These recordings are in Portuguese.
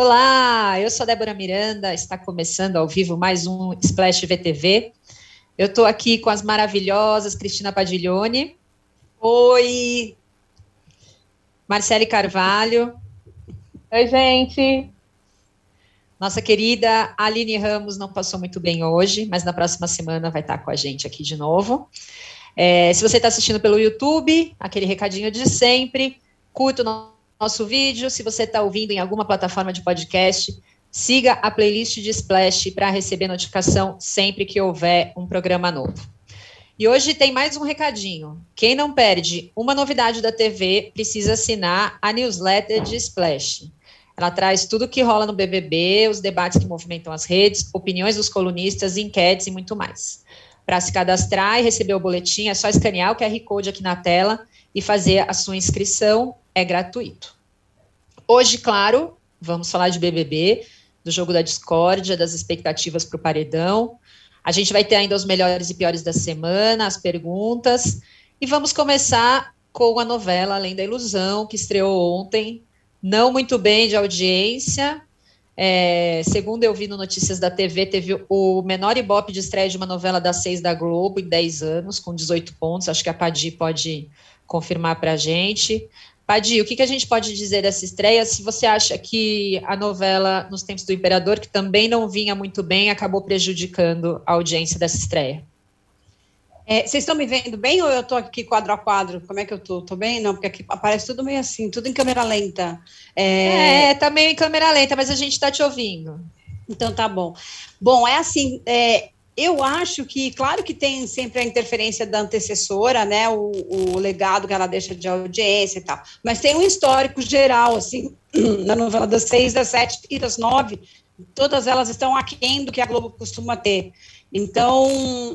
Olá, eu sou Débora Miranda, está começando ao vivo mais um Splash VTV. Eu estou aqui com as maravilhosas Cristina Padiglione. Oi! Marcele Carvalho. Oi, gente! Nossa querida Aline Ramos não passou muito bem hoje, mas na próxima semana vai estar com a gente aqui de novo. É, se você está assistindo pelo YouTube, aquele recadinho de sempre, curta o nosso vídeo. Se você está ouvindo em alguma plataforma de podcast, siga a playlist de Splash para receber notificação sempre que houver um programa novo. E hoje tem mais um recadinho. Quem não perde uma novidade da TV precisa assinar a newsletter de Splash. Ela traz tudo o que rola no BBB, os debates que movimentam as redes, opiniões dos colunistas, enquetes e muito mais. Para se cadastrar e receber o boletim, é só escanear o QR Code aqui na tela e fazer a sua inscrição, é gratuito. Hoje, claro, vamos falar de BBB, do jogo da discórdia, das expectativas para o paredão. A gente vai ter ainda os melhores e piores da semana, as perguntas, e vamos começar com a novela Além da Ilusão, que estreou ontem não muito bem de audiência. É, segundo eu vi no Notícias da TV, teve o menor ibope de estreia de uma novela das seis da Globo em 10 anos, com 18 pontos. Acho que a Padi pode confirmar para a gente. Padi, o que, que a gente pode dizer dessa estreia? Se você acha que a novela Nos Tempos do Imperador, que também não vinha muito bem, acabou prejudicando a audiência dessa estreia? É, vocês estão me vendo bem ou eu estou aqui quadro a quadro? Como é que eu estou? Estou bem? Não, porque aqui aparece tudo meio assim, tudo em câmera lenta. É, é tá meio em câmera lenta, mas a gente está te ouvindo. Então tá bom. Bom, é assim, é, eu acho que, claro que tem sempre a interferência da antecessora, né, o, o, legado que ela deixa de audiência e tal, mas tem um histórico geral, assim, na novela das seis, das sete e das nove, todas elas estão aquém do que a Globo costuma ter. Então,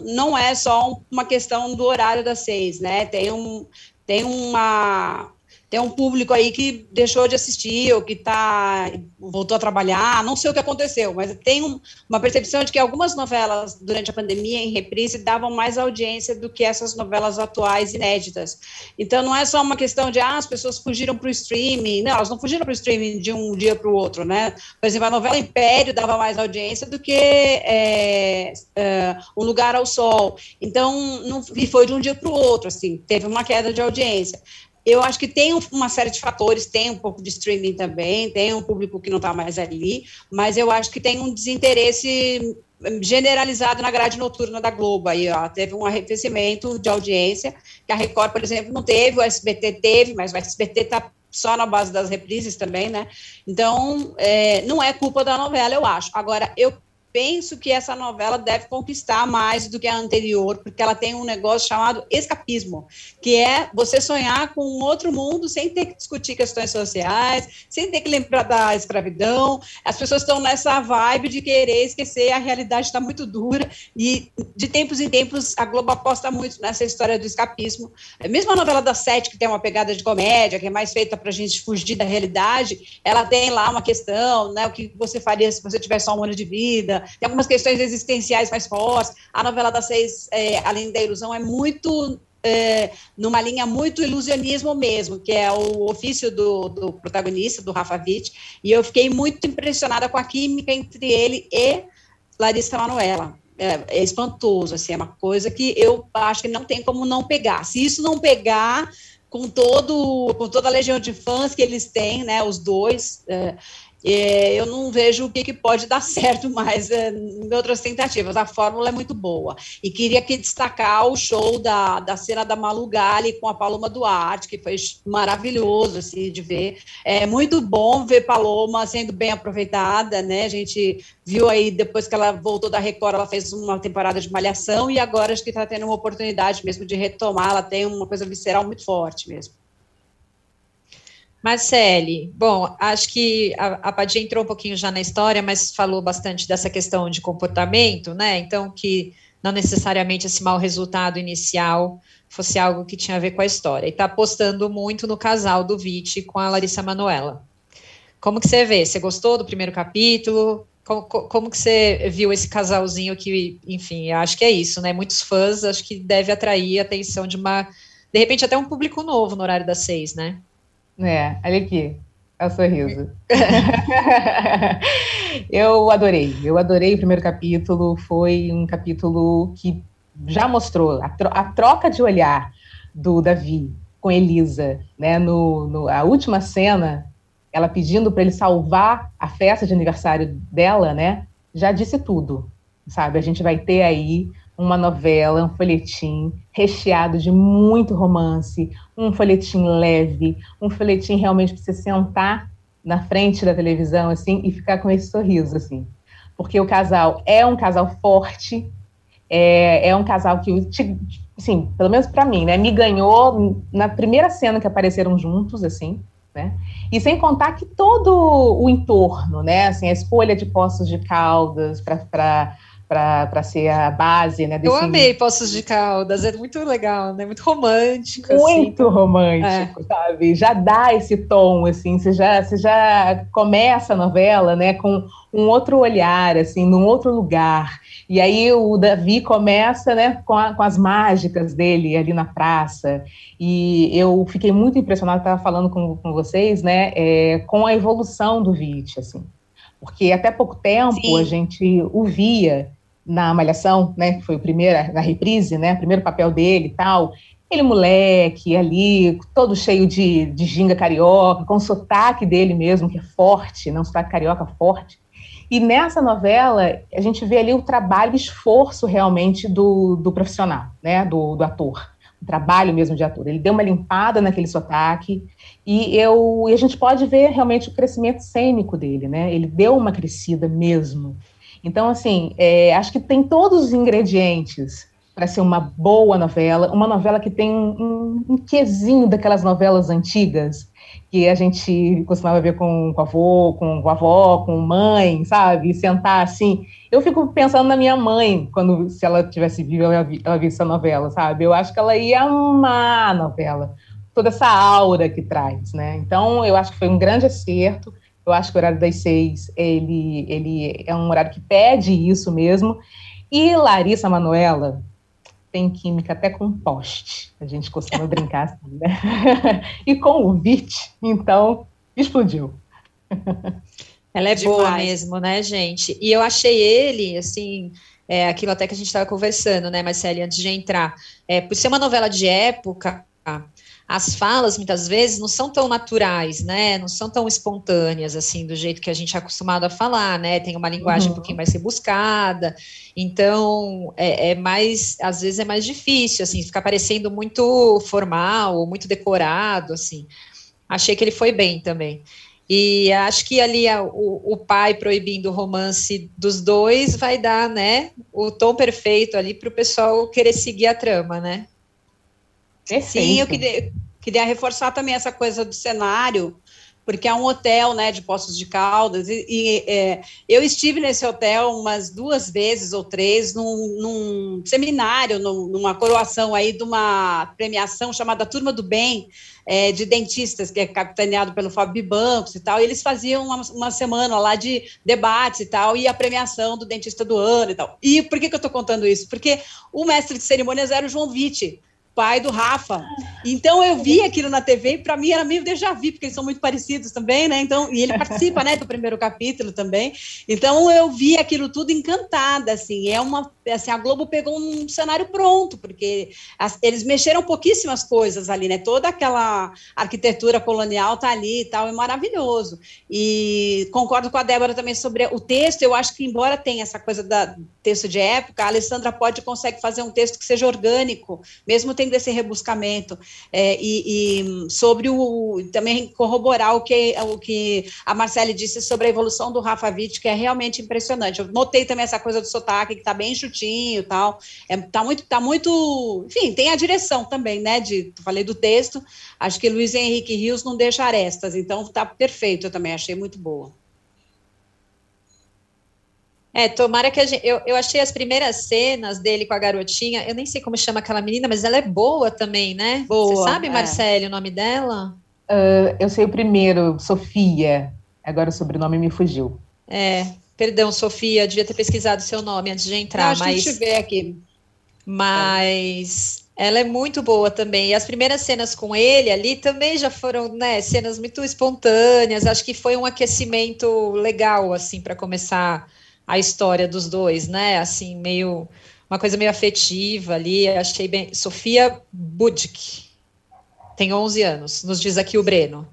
não é só uma questão do horário das seis, né? Tem, um, tem uma, tem um público aí que deixou de assistir ou que tá, voltou a trabalhar, não sei o que aconteceu, mas tem um, uma percepção de que algumas novelas durante a pandemia em reprise davam mais audiência do que essas novelas atuais inéditas. Então não é só uma questão de ah, as pessoas fugiram para o streaming, não, elas não fugiram para o streaming de um dia para o outro, né? Por exemplo, a novela Império dava mais audiência do que é, é, Um Lugar ao Sol. Então, não, e foi de um dia para o outro, assim, teve uma queda de audiência eu acho que tem uma série de fatores, tem um pouco de streaming também, tem um público que não está mais ali, mas eu acho que tem um desinteresse generalizado na grade noturna da Globo. Aí, ó, teve um arrefecimento de audiência, que a Record, por exemplo, não teve, o SBT teve, mas o SBT está só na base das reprises também, né? Então, é, não é culpa da novela, eu acho. Agora, eu penso que essa novela deve conquistar mais do que a anterior, porque ela tem um negócio chamado escapismo, que é você sonhar com um outro mundo sem ter que discutir questões sociais, sem ter que lembrar da escravidão. As pessoas estão nessa vibe de querer esquecer, a realidade está muito dura, e de tempos em tempos a Globo aposta muito nessa história do escapismo. Mesmo a novela da Sete, que tem uma pegada de comédia, que é mais feita para a gente fugir da realidade, ela tem lá uma questão, né, o que você faria se você tivesse só um ano de vida, tem algumas questões existenciais mais fortes. A novela das seis, é, Além da Ilusão, é muito é, numa linha muito ilusionismo mesmo, que é o ofício do, do protagonista, do Rafa Witt, e eu fiquei muito impressionada com a química entre ele e Larissa Manoela. É, é, espantoso, assim, é uma coisa que eu acho que não tem como não pegar. Se isso não pegar com todo com toda a legião de fãs que eles têm, né, os dois, é, é, eu não vejo o que, que pode dar certo mais é, em outras tentativas. A fórmula é muito boa. E queria aqui destacar o show da, da cena da Malu Gali com a Paloma Duarte, que foi maravilhoso assim, de ver. É muito bom ver Paloma sendo bem aproveitada, né? A gente viu aí, depois que ela voltou da Record, ela fez uma temporada de malhação e agora acho que está tendo uma oportunidade mesmo de retomar. Ela tem uma coisa visceral muito forte mesmo. Marcele, bom, acho que a, a Padia entrou um pouquinho já na história, mas falou bastante dessa questão de comportamento, né? Então, que não necessariamente esse mau resultado inicial fosse algo que tinha a ver com a história. E está apostando muito no casal do Vite com a Larissa Manoela. Como que você vê? Você gostou do primeiro capítulo? Como, como que você viu esse casalzinho que, enfim, acho que é isso, né? Muitos fãs, acho que deve atrair a atenção de uma, de repente, até um público novo no horário das seis, né? É, olha aqui. É o sorriso. eu adorei, eu adorei o primeiro capítulo. Foi um capítulo que já mostrou a, tro a troca de olhar do Davi com Elisa, né? No, no a última cena, ela pedindo para ele salvar a festa de aniversário dela, né? Já disse tudo, sabe? A gente vai ter aí uma novela, um folhetim recheado de muito romance, um folhetim leve, um folhetim realmente para você sentar na frente da televisão assim e ficar com esse sorriso assim, porque o casal é um casal forte, é, é um casal que, assim, pelo menos para mim, né, me ganhou na primeira cena que apareceram juntos, assim, né? E sem contar que todo o entorno, né? Assim, a escolha de Poços de Caldas para para ser a base, né? Desse... Eu amei Poços de Caldas, é muito legal, né? Muito romântico. Assim. Muito assim. romântico, é. sabe? Já dá esse tom, assim, você já, você já começa a novela, né, com um outro olhar, assim, num outro lugar. E aí o Davi começa, né, com, a, com as mágicas dele ali na praça. E eu fiquei muito impressionada, estava falando com, com vocês, né, é, com a evolução do Vit, assim. Porque até pouco tempo Sim. a gente o via na Malhação, né, que foi o primeiro, na reprise, né, primeiro papel dele e tal, ele moleque ali, todo cheio de, de ginga carioca, com o sotaque dele mesmo, que é forte, não sotaque carioca forte. E nessa novela, a gente vê ali o trabalho, o esforço realmente do, do profissional, né, do, do ator, o trabalho mesmo de ator. Ele deu uma limpada naquele sotaque e, eu, e a gente pode ver realmente o crescimento cênico dele, né, ele deu uma crescida mesmo. Então, assim, é, acho que tem todos os ingredientes para ser uma boa novela, uma novela que tem um, um, quesinho daquelas novelas antigas que a gente costumava ver com, com avô, com, com avó, com mãe, sabe? Sentar assim. Eu fico pensando na minha mãe, quando se ela tivesse vivo, ela, ela visse essa novela, sabe? Eu acho que ela ia amar a novela, toda essa aura que traz, né? Então, eu acho que foi um grande acerto. Eu acho que o horário das seis, ele, ele é um horário que pede isso mesmo. E Larissa Manuela tem química até com poste. A gente costuma brincar assim, né? e com o VIT, então, explodiu. Ela é Demais. boa mesmo, né, gente? E eu achei ele, assim, é, aquilo até que a gente estava conversando, né, Marcele, antes de entrar. É, por ser uma novela de época, as falas muitas vezes não são tão naturais, né? Não são tão espontâneas assim do jeito que a gente é acostumado a falar, né? Tem uma linguagem uhum. um pouquinho mais rebuscada, então é, é, mais, às vezes é mais difícil, assim, ficar parecendo muito formal muito decorado, assim. Achei que ele foi bem também. E acho que ali a, o, o, pai proibindo o romance dos dois vai dar, né, o tom perfeito ali para o pessoal querer seguir a trama, né? Perfeito. Sim, eu queria, queria reforçar também essa coisa do cenário, porque é um hotel, né, de Poços de Caldas, e, e é, eu estive nesse hotel umas duas vezes ou três num, num seminário, num, numa coroação aí de uma premiação chamada Turma do Bem, é, de dentistas, que é capitaneado pelo Fábio Bancos e tal, e eles faziam uma, uma, semana lá de debates e tal, e a premiação do dentista do ano e tal. E por que, que eu estou contando isso? Porque o mestre de cerimônias era o João Vitti, pai do Rafa. Então eu vi aquilo na TV e para mim era meio déjà vu, porque eles são muito parecidos também, né? Então, e ele participa, né, do primeiro capítulo também. Então eu vi aquilo tudo encantada, assim. É uma assim, a Globo pegou um cenário pronto, porque as, eles mexeram pouquíssimas coisas ali, né? Toda aquela arquitetura colonial tá ali e tal, é maravilhoso. E concordo com a Débora também sobre o texto, eu acho que embora tenha essa coisa da texto de época, a Alessandra pode consegue fazer um texto que seja orgânico, mesmo tendo esse rebuscamento. É, e, e, sobre o também corroborar o que, o que a Marcele disse sobre a evolução do Rafa Witt, que é realmente impressionante. Eu notei também essa coisa do sotaque, que está bem chutinho e tal. É, tá muito, tá muito. Enfim, tem a direção também, né? De, falei do texto. Acho que Luiz Henrique Rios não deixa arestas, então tá perfeito, eu também achei muito boa. É, tomara que a gente. Eu, eu achei as primeiras cenas dele com a garotinha. Eu nem sei como chama aquela menina, mas ela é boa também, né? Boa. Você sabe, é. Marcele, o nome dela? Uh, eu sei o primeiro, Sofia. Agora o sobrenome me fugiu. É, perdão, Sofia, devia ter pesquisado seu nome antes de entrar, Não, mas. A gente vê aqui. Mas ela é muito boa também. E as primeiras cenas com ele ali também já foram, né, cenas muito espontâneas. Acho que foi um aquecimento legal assim para começar a história dos dois, né? Assim, meio uma coisa meio afetiva ali. Achei bem. Sofia Budzik tem 11 anos, nos diz aqui o Breno.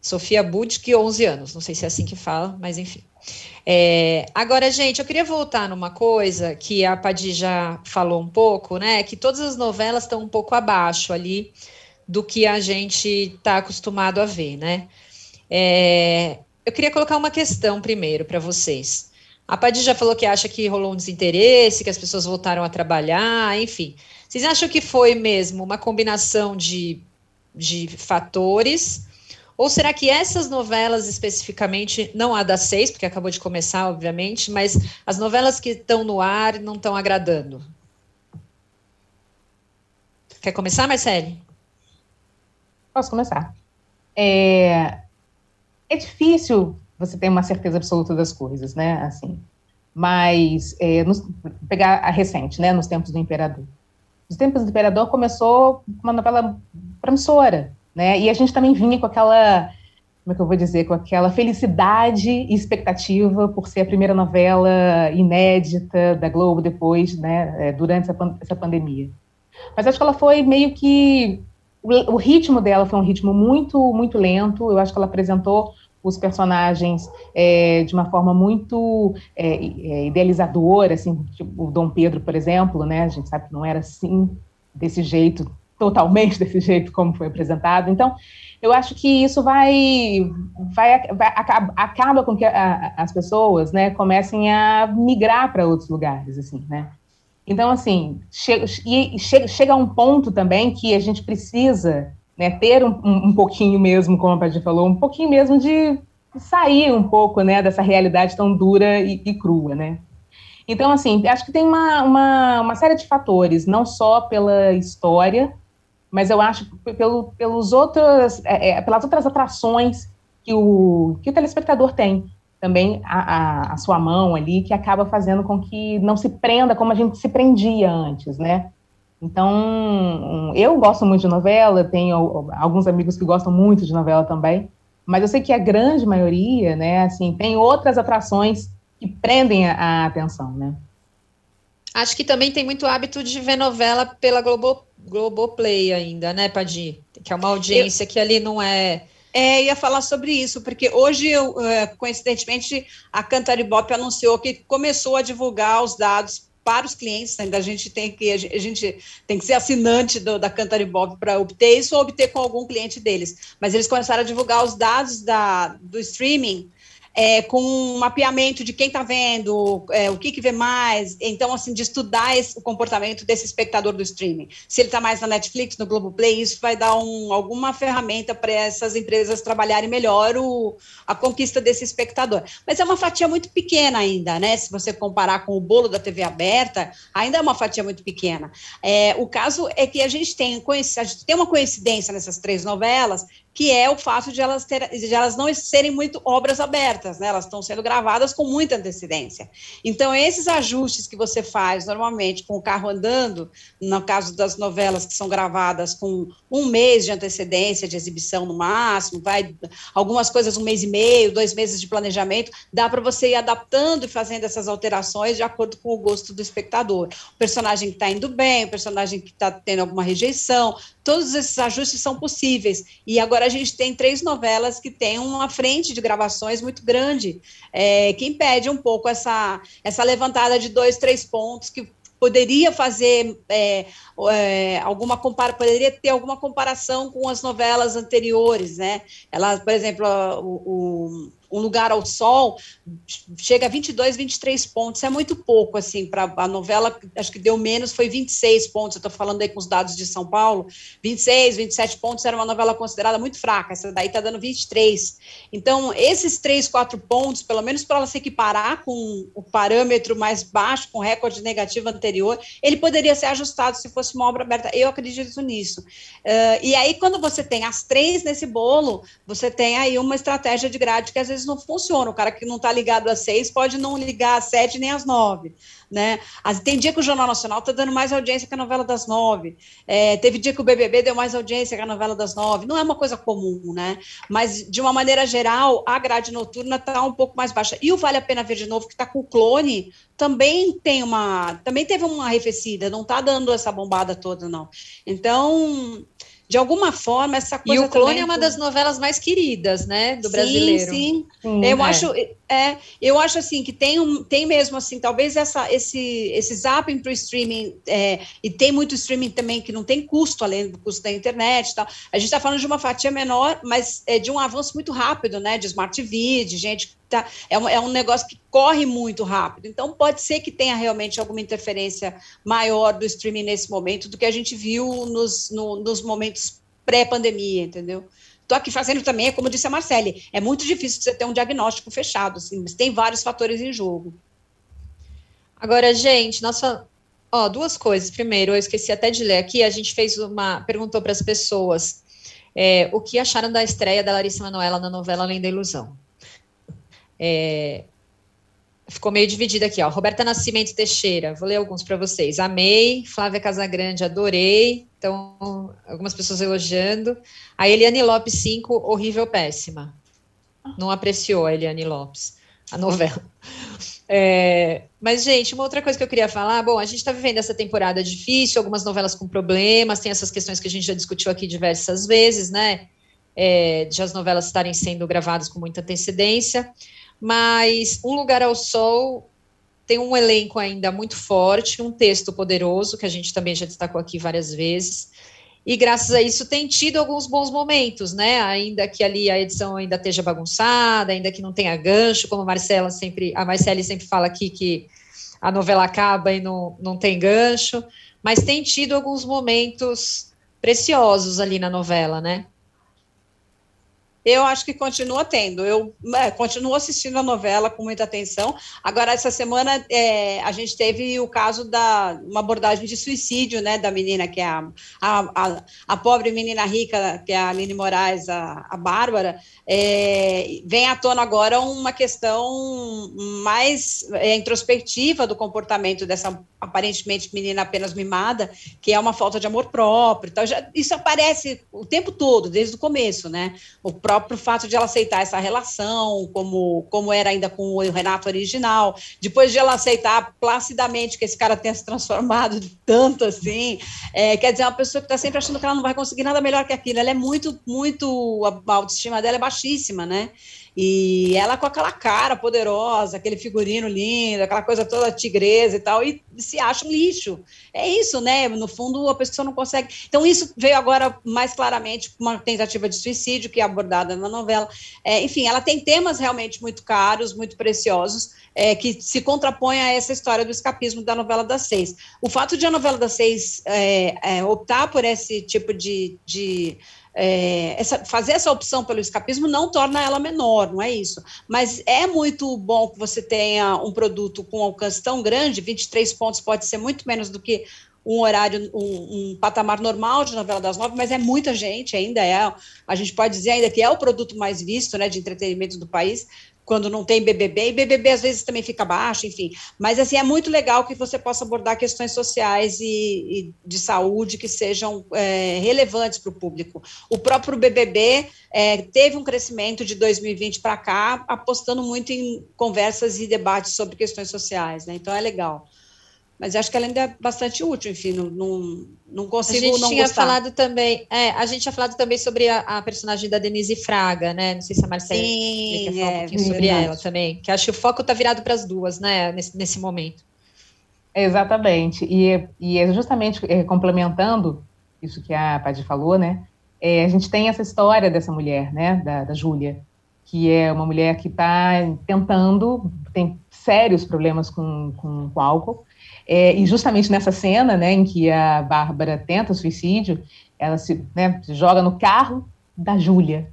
Sofia Budzik, 11 anos. Não sei se é assim que fala, mas enfim. É, agora, gente, eu queria voltar numa coisa que a Padi já falou um pouco, né? Que todas as novelas estão um pouco abaixo ali do que a gente está acostumado a ver, né? É, eu queria colocar uma questão primeiro para vocês. A Padi já falou que acha que rolou um desinteresse, que as pessoas voltaram a trabalhar, enfim. Vocês acham que foi mesmo uma combinação de, de fatores? Ou será que essas novelas especificamente, não a das seis, porque acabou de começar, obviamente, mas as novelas que estão no ar não estão agradando? Quer começar, Marcele? Posso começar. É, é difícil você ter uma certeza absoluta das coisas, né? Assim, mas é, nos, pegar a recente, né? Nos tempos do Imperador. Nos tempos do Imperador começou uma novela promissora, né? E a gente também vinha com aquela, como é que eu vou dizer, com aquela felicidade e expectativa por ser a primeira novela inédita da Globo depois, né, é, durante essa, essa pandemia. Mas acho que ela foi meio que o ritmo dela foi um ritmo muito, muito lento. Eu acho que ela apresentou os personagens é, de uma forma muito é, é, idealizadora, assim, tipo o Dom Pedro, por exemplo, né? A gente sabe que não era assim, desse jeito totalmente desse jeito como foi apresentado. Então, eu acho que isso vai, vai, vai acaba, acaba com que a, as pessoas, né, comecem a migrar para outros lugares, assim, né? Então, assim, chega, chega, chega a um ponto também que a gente precisa né, ter um, um pouquinho mesmo, como a Paty falou, um pouquinho mesmo de sair um pouco, né, dessa realidade tão dura e, e crua, né? Então, assim, acho que tem uma, uma, uma série de fatores, não só pela história, mas eu acho pelo, pelos outros, é, é, pelas outras atrações que o, que o telespectador tem também a, a, a, sua mão ali, que acaba fazendo com que não se prenda como a gente se prendia antes, né? Então, eu gosto muito de novela, tenho alguns amigos que gostam muito de novela também, mas eu sei que a grande maioria, né, assim, tem outras atrações que prendem a, a atenção, né? Acho que também tem muito hábito de ver novela pela Globo, Globoplay ainda, né, Padi? Que é uma audiência eu, que ali não é. É, ia falar sobre isso, porque hoje, eu, é, coincidentemente, a Cantaribop anunciou que começou a divulgar os dados para os clientes, ainda a gente tem que a gente tem que ser assinante do, da Cantaribop para obter isso ou obter com algum cliente deles. Mas eles começaram a divulgar os dados da, do streaming é, com um mapeamento de quem está vendo, é, o que, que vê mais, então, assim, de estudar esse, o comportamento desse espectador do streaming. Se ele está mais na Netflix, no Globoplay, isso vai dar um, alguma ferramenta para essas empresas trabalharem melhor o, a conquista desse espectador. Mas é uma fatia muito pequena ainda, né? Se você comparar com o bolo da TV aberta, ainda é uma fatia muito pequena. É, o caso é que a gente tem, a gente tem uma coincidência nessas três novelas que é o fato de elas, ter, de elas não serem muito obras abertas, né? elas estão sendo gravadas com muita antecedência. Então, esses ajustes que você faz normalmente com o carro andando, no caso das novelas que são gravadas com um mês de antecedência de exibição no máximo, vai algumas coisas um mês e meio, dois meses de planejamento, dá para você ir adaptando e fazendo essas alterações de acordo com o gosto do espectador. O personagem que está indo bem, o personagem que está tendo alguma rejeição, todos esses ajustes são possíveis. E agora a gente tem três novelas que têm uma frente de gravações muito grande, é, que impede um pouco essa, essa levantada de dois, três pontos que poderia fazer é, é, alguma compara poderia ter alguma comparação com as novelas anteriores, né? Ela, por exemplo, o, o um lugar ao sol, chega a 22, 23 pontos. É muito pouco, assim, para a novela, acho que deu menos, foi 26 pontos. Eu estou falando aí com os dados de São Paulo. 26, 27 pontos era uma novela considerada muito fraca. Essa daí está dando 23. Então, esses três, quatro pontos, pelo menos para ela se equiparar com o parâmetro mais baixo, com o recorde negativo anterior, ele poderia ser ajustado se fosse uma obra aberta. Eu acredito nisso. Uh, e aí, quando você tem as três nesse bolo, você tem aí uma estratégia de grade que às vezes não funcionam. O cara que não está ligado às seis pode não ligar às sete nem às nove. Né? Tem dia que o Jornal Nacional está dando mais audiência que a novela das nove. É, teve dia que o BBB deu mais audiência que a novela das nove. Não é uma coisa comum, né? Mas, de uma maneira geral, a grade noturna está um pouco mais baixa. E o Vale a Pena Ver de Novo, que está com o clone, também tem uma. Também teve uma arrefecida, não está dando essa bombada toda, não. Então de alguma forma, essa coisa. E o Clone é uma das novelas mais queridas, né, do sim, brasileiro. Sim, sim. eu é. acho, é, eu acho assim que tem um, tem mesmo assim, talvez essa, esse, esse zapping para o streaming é, e tem muito streaming também que não tem custo além do custo da internet, e tal. A gente está falando de uma fatia menor, mas é de um avanço muito rápido, né, de smart TV, de gente Tá, é, um, é um negócio que corre muito rápido. Então, pode ser que tenha realmente alguma interferência maior do streaming nesse momento do que a gente viu nos, no, nos momentos pré-pandemia, entendeu? Estou aqui fazendo também, como disse a Marcele, é muito difícil você ter um diagnóstico fechado, assim, mas tem vários fatores em jogo. Agora, gente, nossa. Ó, duas coisas. Primeiro, eu esqueci até de ler aqui, a gente fez uma. perguntou para as pessoas é, o que acharam da estreia da Larissa Manoela na novela Além da Ilusão. É, ficou meio dividida aqui, ó. Roberta Nascimento Teixeira, vou ler alguns para vocês. Amei, Flávia Casagrande, adorei. Então, algumas pessoas elogiando. A Eliane Lopes 5, horrível, péssima. Não apreciou a Eliane Lopes, a novela. É, mas, gente, uma outra coisa que eu queria falar, bom, a gente está vivendo essa temporada difícil, algumas novelas com problemas, tem essas questões que a gente já discutiu aqui diversas vezes, né? É, de as novelas estarem sendo gravadas com muita antecedência mas Um Lugar ao Sol tem um elenco ainda muito forte, um texto poderoso, que a gente também já destacou aqui várias vezes, e graças a isso tem tido alguns bons momentos, né? Ainda que ali a edição ainda esteja bagunçada, ainda que não tenha gancho, como a Marcela sempre, a Marcele sempre fala aqui que a novela acaba e não, não tem gancho, mas tem tido alguns momentos preciosos ali na novela, né? Eu acho que continua tendo. Eu é, continuo assistindo a novela com muita atenção. Agora, essa semana, é, a gente teve o caso da uma abordagem de suicídio, né, da menina que é a, a, a, a pobre menina rica, que é a Aline Moraes, a, a Bárbara. É, vem à tona agora uma questão mais é, introspectiva do comportamento dessa aparentemente menina apenas mimada, que é uma falta de amor próprio. Então, já, isso aparece o tempo todo, desde o começo, né? O próprio fato de ela aceitar essa relação, como, como era ainda com o Renato original, depois de ela aceitar placidamente que esse cara tenha se transformado tanto assim, é, quer dizer, é uma pessoa que está sempre achando que ela não vai conseguir nada melhor que aquilo. Ela é muito, muito, a autoestima dela é baixíssima, né? E ela com aquela cara poderosa, aquele figurino lindo, aquela coisa toda tigresa e tal, e se acha um lixo. É isso, né? No fundo, a pessoa não consegue. Então, isso veio agora mais claramente uma tentativa de suicídio que é abordada na novela. É, enfim, ela tem temas realmente muito caros, muito preciosos, é, que se contrapõem a essa história do escapismo da novela das seis. O fato de a novela das seis é, é optar por esse tipo de, de é, essa, fazer essa opção pelo escapismo não torna ela menor, não é isso. Mas é muito bom que você tenha um produto com alcance tão grande, 23 pontos pode ser muito menos do que um horário, um, um, patamar normal de novela das nove, mas é muita gente ainda, é, a gente pode dizer ainda que é o produto mais visto, né, de entretenimento do país, quando não tem BBB, e BBB às vezes também fica baixo, enfim. Mas, assim, é muito legal que você possa abordar questões sociais e, e de saúde que sejam é, relevantes para o público. O próprio BBB é, teve um crescimento de 2020 para cá, apostando muito em conversas e debates sobre questões sociais, né? Então, é legal mas acho que ela ainda é bastante útil, enfim, não, não, não consigo a gente não tinha gostar. falado também, é, a gente tinha falado também sobre a, a, personagem da Denise Fraga, né, não sei se a Marcela Sim, quer falar é, um pouquinho sobre verdade. ela também, que acho que o foco está virado para as duas, né, nesse, nesse momento. Exatamente, e, e é justamente é, complementando isso que a Paty falou, né, é, a gente tem essa história dessa mulher, né, da, da Júlia, que é uma mulher que está tentando, tem sérios problemas com, com, com álcool, é, e justamente nessa cena, né, em que a Bárbara tenta suicídio, ela se, né, se joga no carro da Júlia.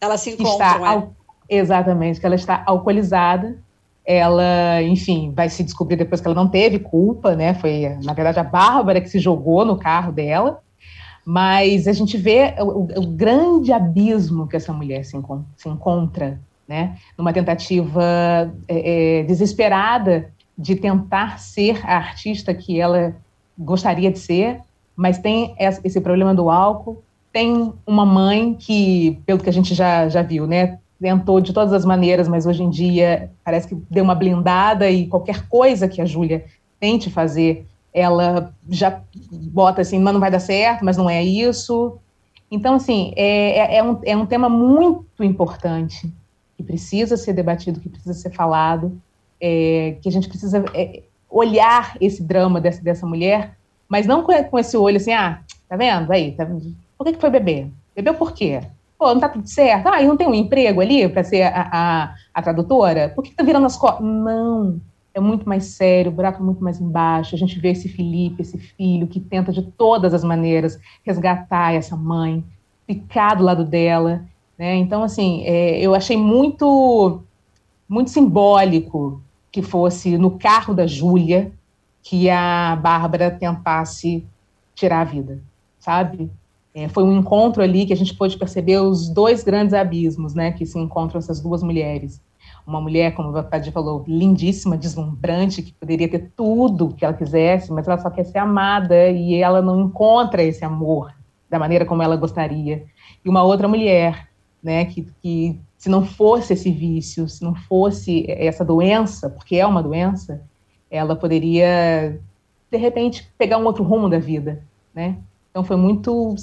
Ela se encontra, é? Exatamente, que ela está alcoolizada. Ela, enfim, vai se descobrir depois que ela não teve culpa, né? Foi, na verdade, a Bárbara que se jogou no carro dela. Mas a gente vê o, o grande abismo que essa mulher se, se encontra né? Numa tentativa é, é, desesperada de tentar ser a artista que ela gostaria de ser, mas tem esse problema do álcool, tem uma mãe que, pelo que a gente já, já viu, né, tentou de todas as maneiras, mas hoje em dia parece que deu uma blindada e qualquer coisa que a Júlia tente fazer, ela já bota assim, mas não vai dar certo, mas não é isso. Então, assim, é, é, é, um, é um tema muito importante, que precisa ser debatido, que precisa ser falado, é, que a gente precisa é, olhar esse drama dessa, dessa mulher, mas não com, com esse olho assim, ah, tá vendo? Aí, tá, por que, que foi beber? Bebeu por quê? Pô, não tá tudo certo? Ah, e não tem um emprego ali para ser a, a, a, tradutora? Por que tá virando as costas? Não, é muito mais sério, o buraco é muito mais embaixo. A gente vê esse Felipe, esse filho, que tenta de todas as maneiras resgatar essa mãe, ficar do lado dela. Né? Então, assim, é, eu achei muito, muito simbólico que fosse no carro da Júlia que a Bárbara tentasse tirar a vida, sabe? É, foi um encontro ali que a gente pôde perceber os dois grandes abismos, né, que se encontram essas duas mulheres. Uma mulher, como a Paty falou, lindíssima, deslumbrante, que poderia ter tudo que ela quisesse, mas ela só quer ser amada e ela não encontra esse amor da maneira como ela gostaria. E uma outra mulher, né, que, que se não fosse esse vício, se não fosse essa doença, porque é uma doença, ela poderia, de repente, pegar um outro rumo da vida, né? Então foi muito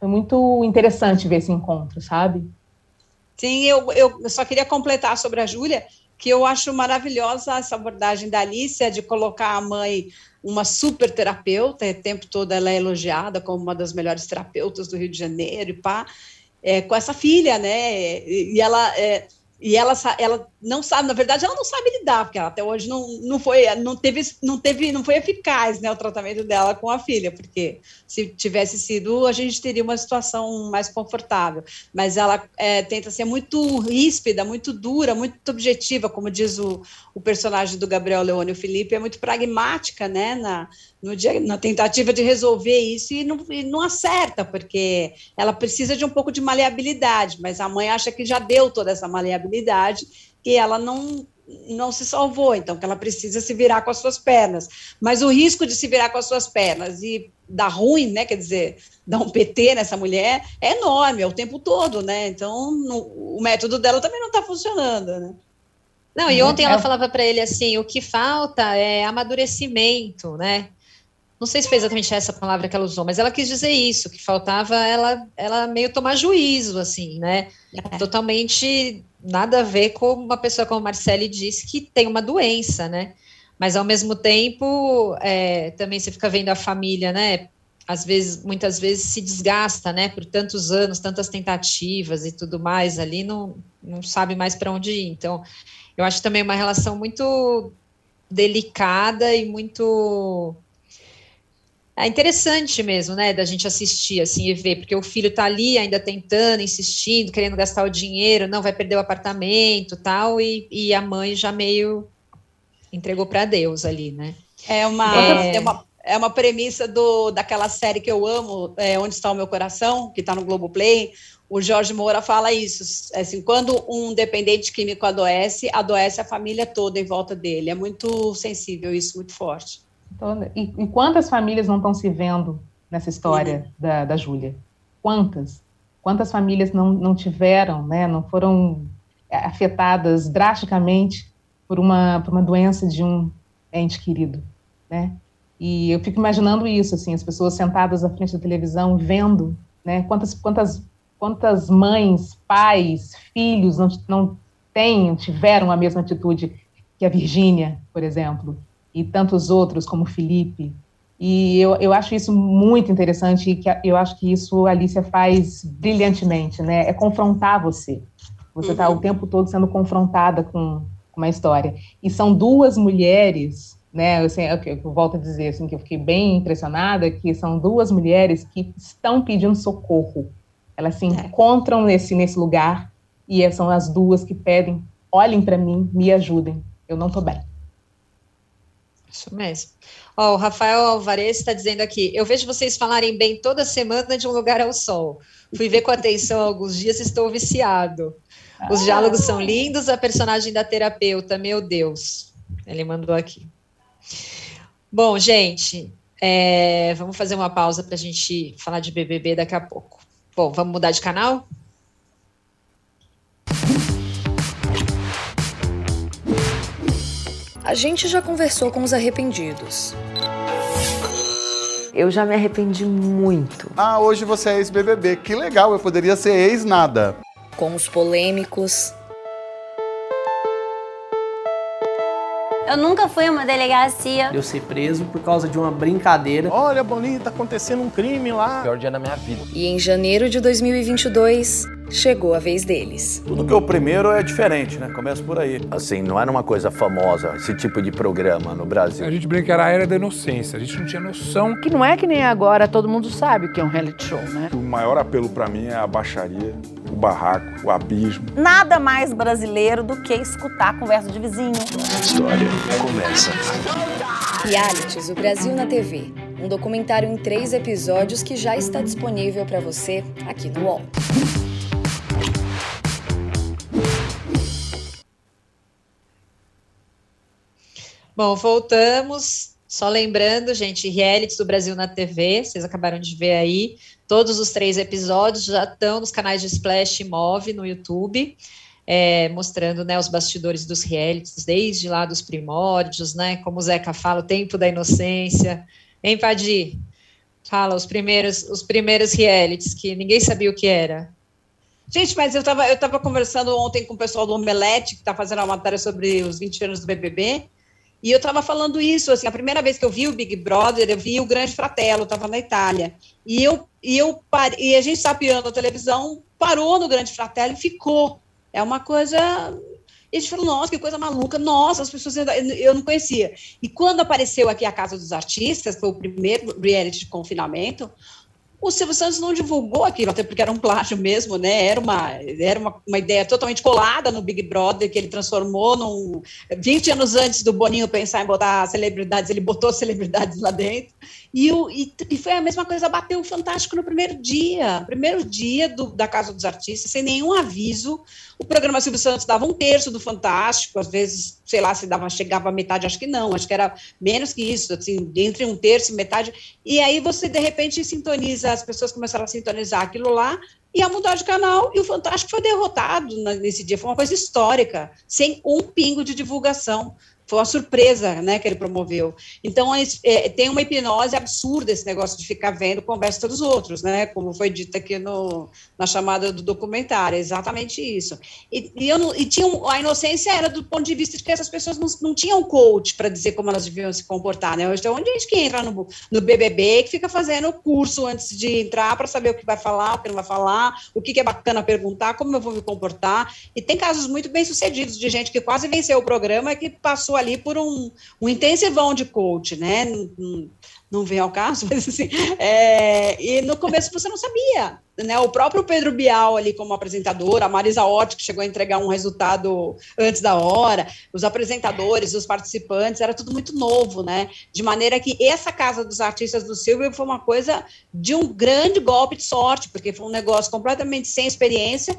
foi muito interessante ver esse encontro, sabe? Sim, eu, eu só queria completar sobre a Júlia, que eu acho maravilhosa essa abordagem da Alicia de colocar a mãe uma super terapeuta, o tempo todo ela é elogiada como uma das melhores terapeutas do Rio de Janeiro e pá, é, com essa filha, né? E ela é, e ela, ela não sabe, na verdade, ela não sabe lidar, porque ela até hoje não, não foi, não teve, não teve, não foi eficaz, né, o tratamento dela com a filha, porque se tivesse sido, a gente teria uma situação mais confortável. Mas ela é, tenta ser muito ríspida, muito dura, muito objetiva, como diz o, o personagem do Gabriel Leone, o Felipe, é muito pragmática, né, na, no dia, na tentativa de resolver isso e não, e não acerta, porque ela precisa de um pouco de maleabilidade, mas a mãe acha que já deu toda essa maleabilidade e ela não não se salvou, então que ela precisa se virar com as suas pernas. Mas o risco de se virar com as suas pernas e dar ruim, né, quer dizer, dar um PT nessa mulher é enorme, é o tempo todo, né? Então no, o método dela também não está funcionando, né? Não, e ontem ela falava para ele assim: o que falta é amadurecimento, né? Não sei se foi exatamente essa palavra que ela usou, mas ela quis dizer isso, que faltava ela, ela meio tomar juízo, assim, né? É. Totalmente nada a ver com uma pessoa como Marcele disse que tem uma doença, né? Mas ao mesmo tempo, é, também você fica vendo a família, né? Às vezes, muitas vezes se desgasta, né? Por tantos anos, tantas tentativas e tudo mais ali, não, não sabe mais para onde ir. Então, eu acho também uma relação muito delicada e muito é interessante mesmo, né, da gente assistir assim e ver, porque o filho tá ali ainda tentando, insistindo, querendo gastar o dinheiro, não vai perder o apartamento, tal, e, e a mãe já meio entregou para Deus ali, né? É uma, é... é... uma é uma premissa do daquela série que eu amo, é, Onde está o meu coração, que está no Globoplay. O Jorge Moura fala isso, assim, quando um dependente químico adoece, adoece a família toda em volta dele. É muito sensível isso, muito forte. Então, e, e, quantas famílias não estão se vendo nessa história uhum. da, da Júlia? Quantas? Quantas famílias não, não tiveram, né, não foram afetadas drasticamente por uma, por uma doença de um ente querido, né? E eu fico imaginando isso, assim, as pessoas sentadas à frente da televisão, vendo, né, quantas, quantas, quantas mães, pais, filhos não, não têm, tiveram a mesma atitude que a Virgínia, por exemplo, e tantos outros, como Felipe. E eu, eu acho isso muito interessante e que eu acho que isso a Alicia faz brilhantemente, né? É confrontar você. Você está uhum. o tempo todo sendo confrontada com uma história. E são duas mulheres, né? Eu, eu, eu volto a dizer assim que eu fiquei bem impressionada que são duas mulheres que estão pedindo socorro. Elas se é. encontram nesse nesse lugar e são as duas que pedem: olhem para mim, me ajudem. Eu não estou bem. Isso mesmo. Ó, o Rafael Alvarez está dizendo aqui: eu vejo vocês falarem bem toda semana de um lugar ao sol. Fui ver com atenção alguns dias, estou viciado. Os diálogos são lindos, a personagem da terapeuta, meu Deus. Ele mandou aqui. Bom, gente, é, vamos fazer uma pausa para a gente falar de BBB daqui a pouco. Bom, vamos mudar de canal? A gente já conversou com os arrependidos. Eu já me arrependi muito. Ah, hoje você é ex-BBB. Que legal, eu poderia ser ex-nada. Com os polêmicos. Eu nunca fui a uma delegacia. Eu ser preso por causa de uma brincadeira. Olha, Boninho, tá acontecendo um crime lá. Pior dia da minha vida. E em janeiro de 2022, chegou a vez deles. Tudo que é o primeiro é diferente, né? Começa por aí. Assim, não era uma coisa famosa esse tipo de programa no Brasil. A gente brinca era a era da inocência. A gente não tinha noção. Que não é que nem agora todo mundo sabe o que é um reality show, né? O maior apelo para mim é a baixaria, o barraco, o abismo. Nada mais brasileiro do que escutar a conversa de vizinho. A história começa aqui. Realities, o Brasil na TV. Um documentário em três episódios que já está disponível para você aqui no UOL. Bom, voltamos. Só lembrando, gente, realities do Brasil na TV, vocês acabaram de ver aí. Todos os três episódios já estão nos canais de Splash e Move no YouTube, é, mostrando né, os bastidores dos realities, desde lá dos primórdios, né? Como o Zeca fala, o tempo da inocência. Hein, Padir? Fala, os primeiros, os primeiros realities que ninguém sabia o que era. Gente, mas eu estava eu tava conversando ontem com o pessoal do Omelete, que está fazendo uma matéria sobre os 20 anos do BBB, e eu estava falando isso, assim, a primeira vez que eu vi o Big Brother, eu vi o Grande Fratello, estava na Itália. E eu e eu e a gente sapeando a televisão, parou no Grande Fratello e ficou. É uma coisa e a gente falou, nossa, que coisa maluca, nossa, as pessoas eu não conhecia. E quando apareceu aqui a Casa dos Artistas, foi o primeiro reality de confinamento, o Silvio Santos não divulgou aquilo, até porque era um plágio mesmo, né? Era uma, era uma, uma ideia totalmente colada no Big Brother, que ele transformou num. 20 anos antes do Boninho pensar em botar celebridades, ele botou celebridades lá dentro. E, o, e, e foi a mesma coisa, bateu o Fantástico no primeiro dia, primeiro dia do, da Casa dos Artistas, sem nenhum aviso. O programa Silvio Santos dava um terço do Fantástico, às vezes, sei lá, se dava, chegava a metade, acho que não, acho que era menos que isso, assim, entre um terço e metade. E aí você, de repente, sintoniza, as pessoas começaram a sintonizar aquilo lá, e a mudar de canal, e o Fantástico foi derrotado nesse dia. Foi uma coisa histórica, sem um pingo de divulgação. Foi uma surpresa né, que ele promoveu. Então, é, tem uma hipnose absurda esse negócio de ficar vendo conversa dos outros, né? Como foi dito aqui no, na chamada do documentário, é exatamente isso. E, e, eu não, e tinha a inocência era do ponto de vista de que essas pessoas não, não tinham coach para dizer como elas deviam se comportar, né? Hoje tem um monte de gente que entra no, no BBB que fica fazendo curso antes de entrar para saber o que vai falar, o que não vai falar, o que, que é bacana perguntar, como eu vou me comportar. E tem casos muito bem sucedidos de gente que quase venceu o programa e que passou ali por um, um intensivão de coach, né? Não, não vem ao caso, mas assim, é, e no começo você não sabia, né? O próprio Pedro Bial ali como apresentador, a Marisa Hort, que chegou a entregar um resultado antes da hora, os apresentadores, os participantes, era tudo muito novo, né? De maneira que essa Casa dos Artistas do Silvio foi uma coisa de um grande golpe de sorte, porque foi um negócio completamente sem experiência,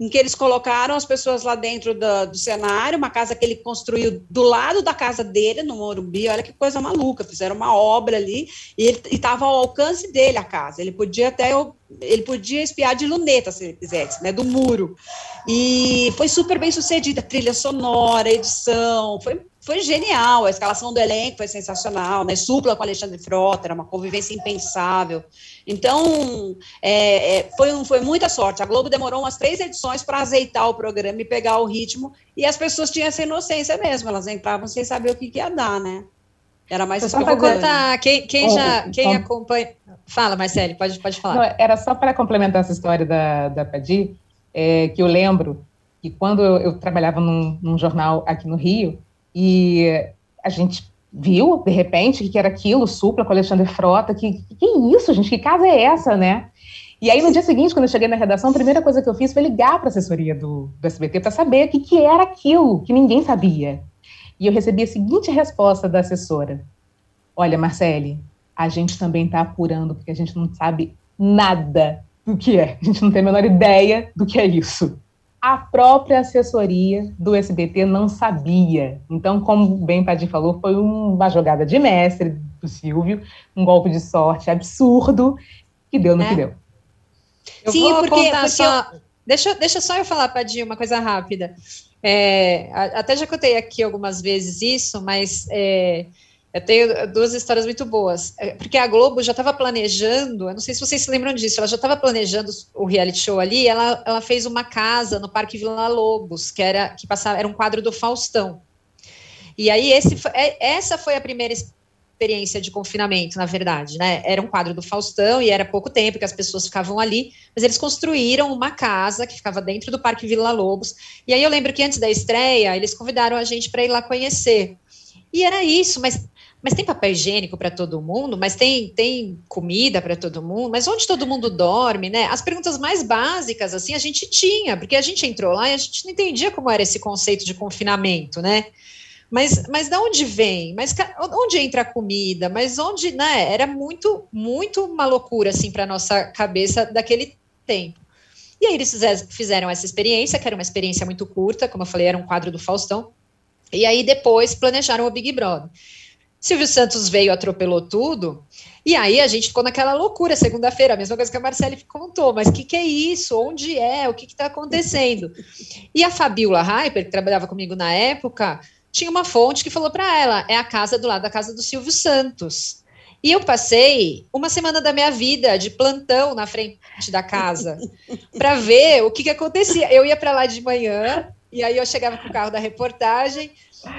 em que eles colocaram as pessoas lá dentro do, do, cenário, uma casa que ele construiu do lado da casa dele, no Morumbi, olha que coisa maluca, fizeram uma obra ali, e estava ao alcance dele a casa, ele podia até, ele podia espiar de luneta, se ele quisesse, né, do muro, e foi super bem sucedida, trilha sonora, edição, foi foi genial, a escalação do elenco foi sensacional, né? Supla com Alexandre Frota, era uma convivência impensável. Então, é, é, foi, um, foi muita sorte. A Globo demorou umas três edições para azeitar o programa e pegar o ritmo, e as pessoas tinham essa inocência mesmo, elas entravam sem saber o que, que ia dar, né? Era mais só para contar, quem, quem já quem acompanha. Fala, Marcele, pode, pode falar. Não, era só para complementar essa história da, da Padi, é, que eu lembro que quando eu, eu trabalhava num, num jornal aqui no Rio, e a gente viu, de repente, que era aquilo, Supla com Alexandre Frota, que, que isso, gente, que casa é essa, né? E aí, no dia seguinte, quando eu cheguei na redação, a primeira coisa que eu fiz foi ligar para a assessoria do, do SBT para saber o que, que era aquilo, que ninguém sabia. E eu recebi a seguinte resposta da assessora: Olha, Marcele, a gente também está apurando, porque a gente não sabe nada do que é. A gente não tem a menor ideia do que é isso. A própria assessoria do SBT não sabia. Então, como bem Padim falou, foi uma jogada de mestre do Silvio, um golpe de sorte absurdo, que deu no é. que deu. Eu Sim, porque, porque só... eu... Deixa, deixa só eu falar, Padim, uma coisa rápida. É, até já contei aqui algumas vezes isso, mas é, eu tenho duas histórias muito boas. É, porque a Globo já estava planejando, eu não sei se vocês se lembram disso, ela já estava planejando o reality show ali, ela, ela fez uma casa no Parque Vila Lobos, que era que passava, era um quadro do Faustão. E aí esse, é, essa foi a primeira experiência de confinamento, na verdade, né? Era um quadro do Faustão e era pouco tempo que as pessoas ficavam ali, mas eles construíram uma casa que ficava dentro do Parque Vila Lobos. E aí eu lembro que antes da estreia, eles convidaram a gente para ir lá conhecer. E era isso, mas mas tem papel higiênico para todo mundo, mas tem, tem comida para todo mundo, mas onde todo mundo dorme, né? As perguntas mais básicas, assim, a gente tinha, porque a gente entrou lá e a gente não entendia como era esse conceito de confinamento, né? Mas, mas da onde vem? Mas onde entra a comida? Mas onde, né? Era muito, muito uma loucura, assim, para nossa cabeça daquele tempo. E aí eles fizeram essa experiência, que era uma experiência muito curta, como eu falei, era um quadro do Faustão. E aí depois planejaram o Big Brother. Silvio Santos veio, atropelou tudo, e aí a gente ficou naquela loucura segunda-feira, a mesma coisa que a Marcele contou, mas o que, que é isso? Onde é? O que está acontecendo? E a Fabiola Hyper, que trabalhava comigo na época, tinha uma fonte que falou para ela: é a casa do lado da casa do Silvio Santos. E eu passei uma semana da minha vida de plantão na frente da casa para ver o que, que acontecia. Eu ia para lá de manhã, e aí eu chegava com o carro da reportagem,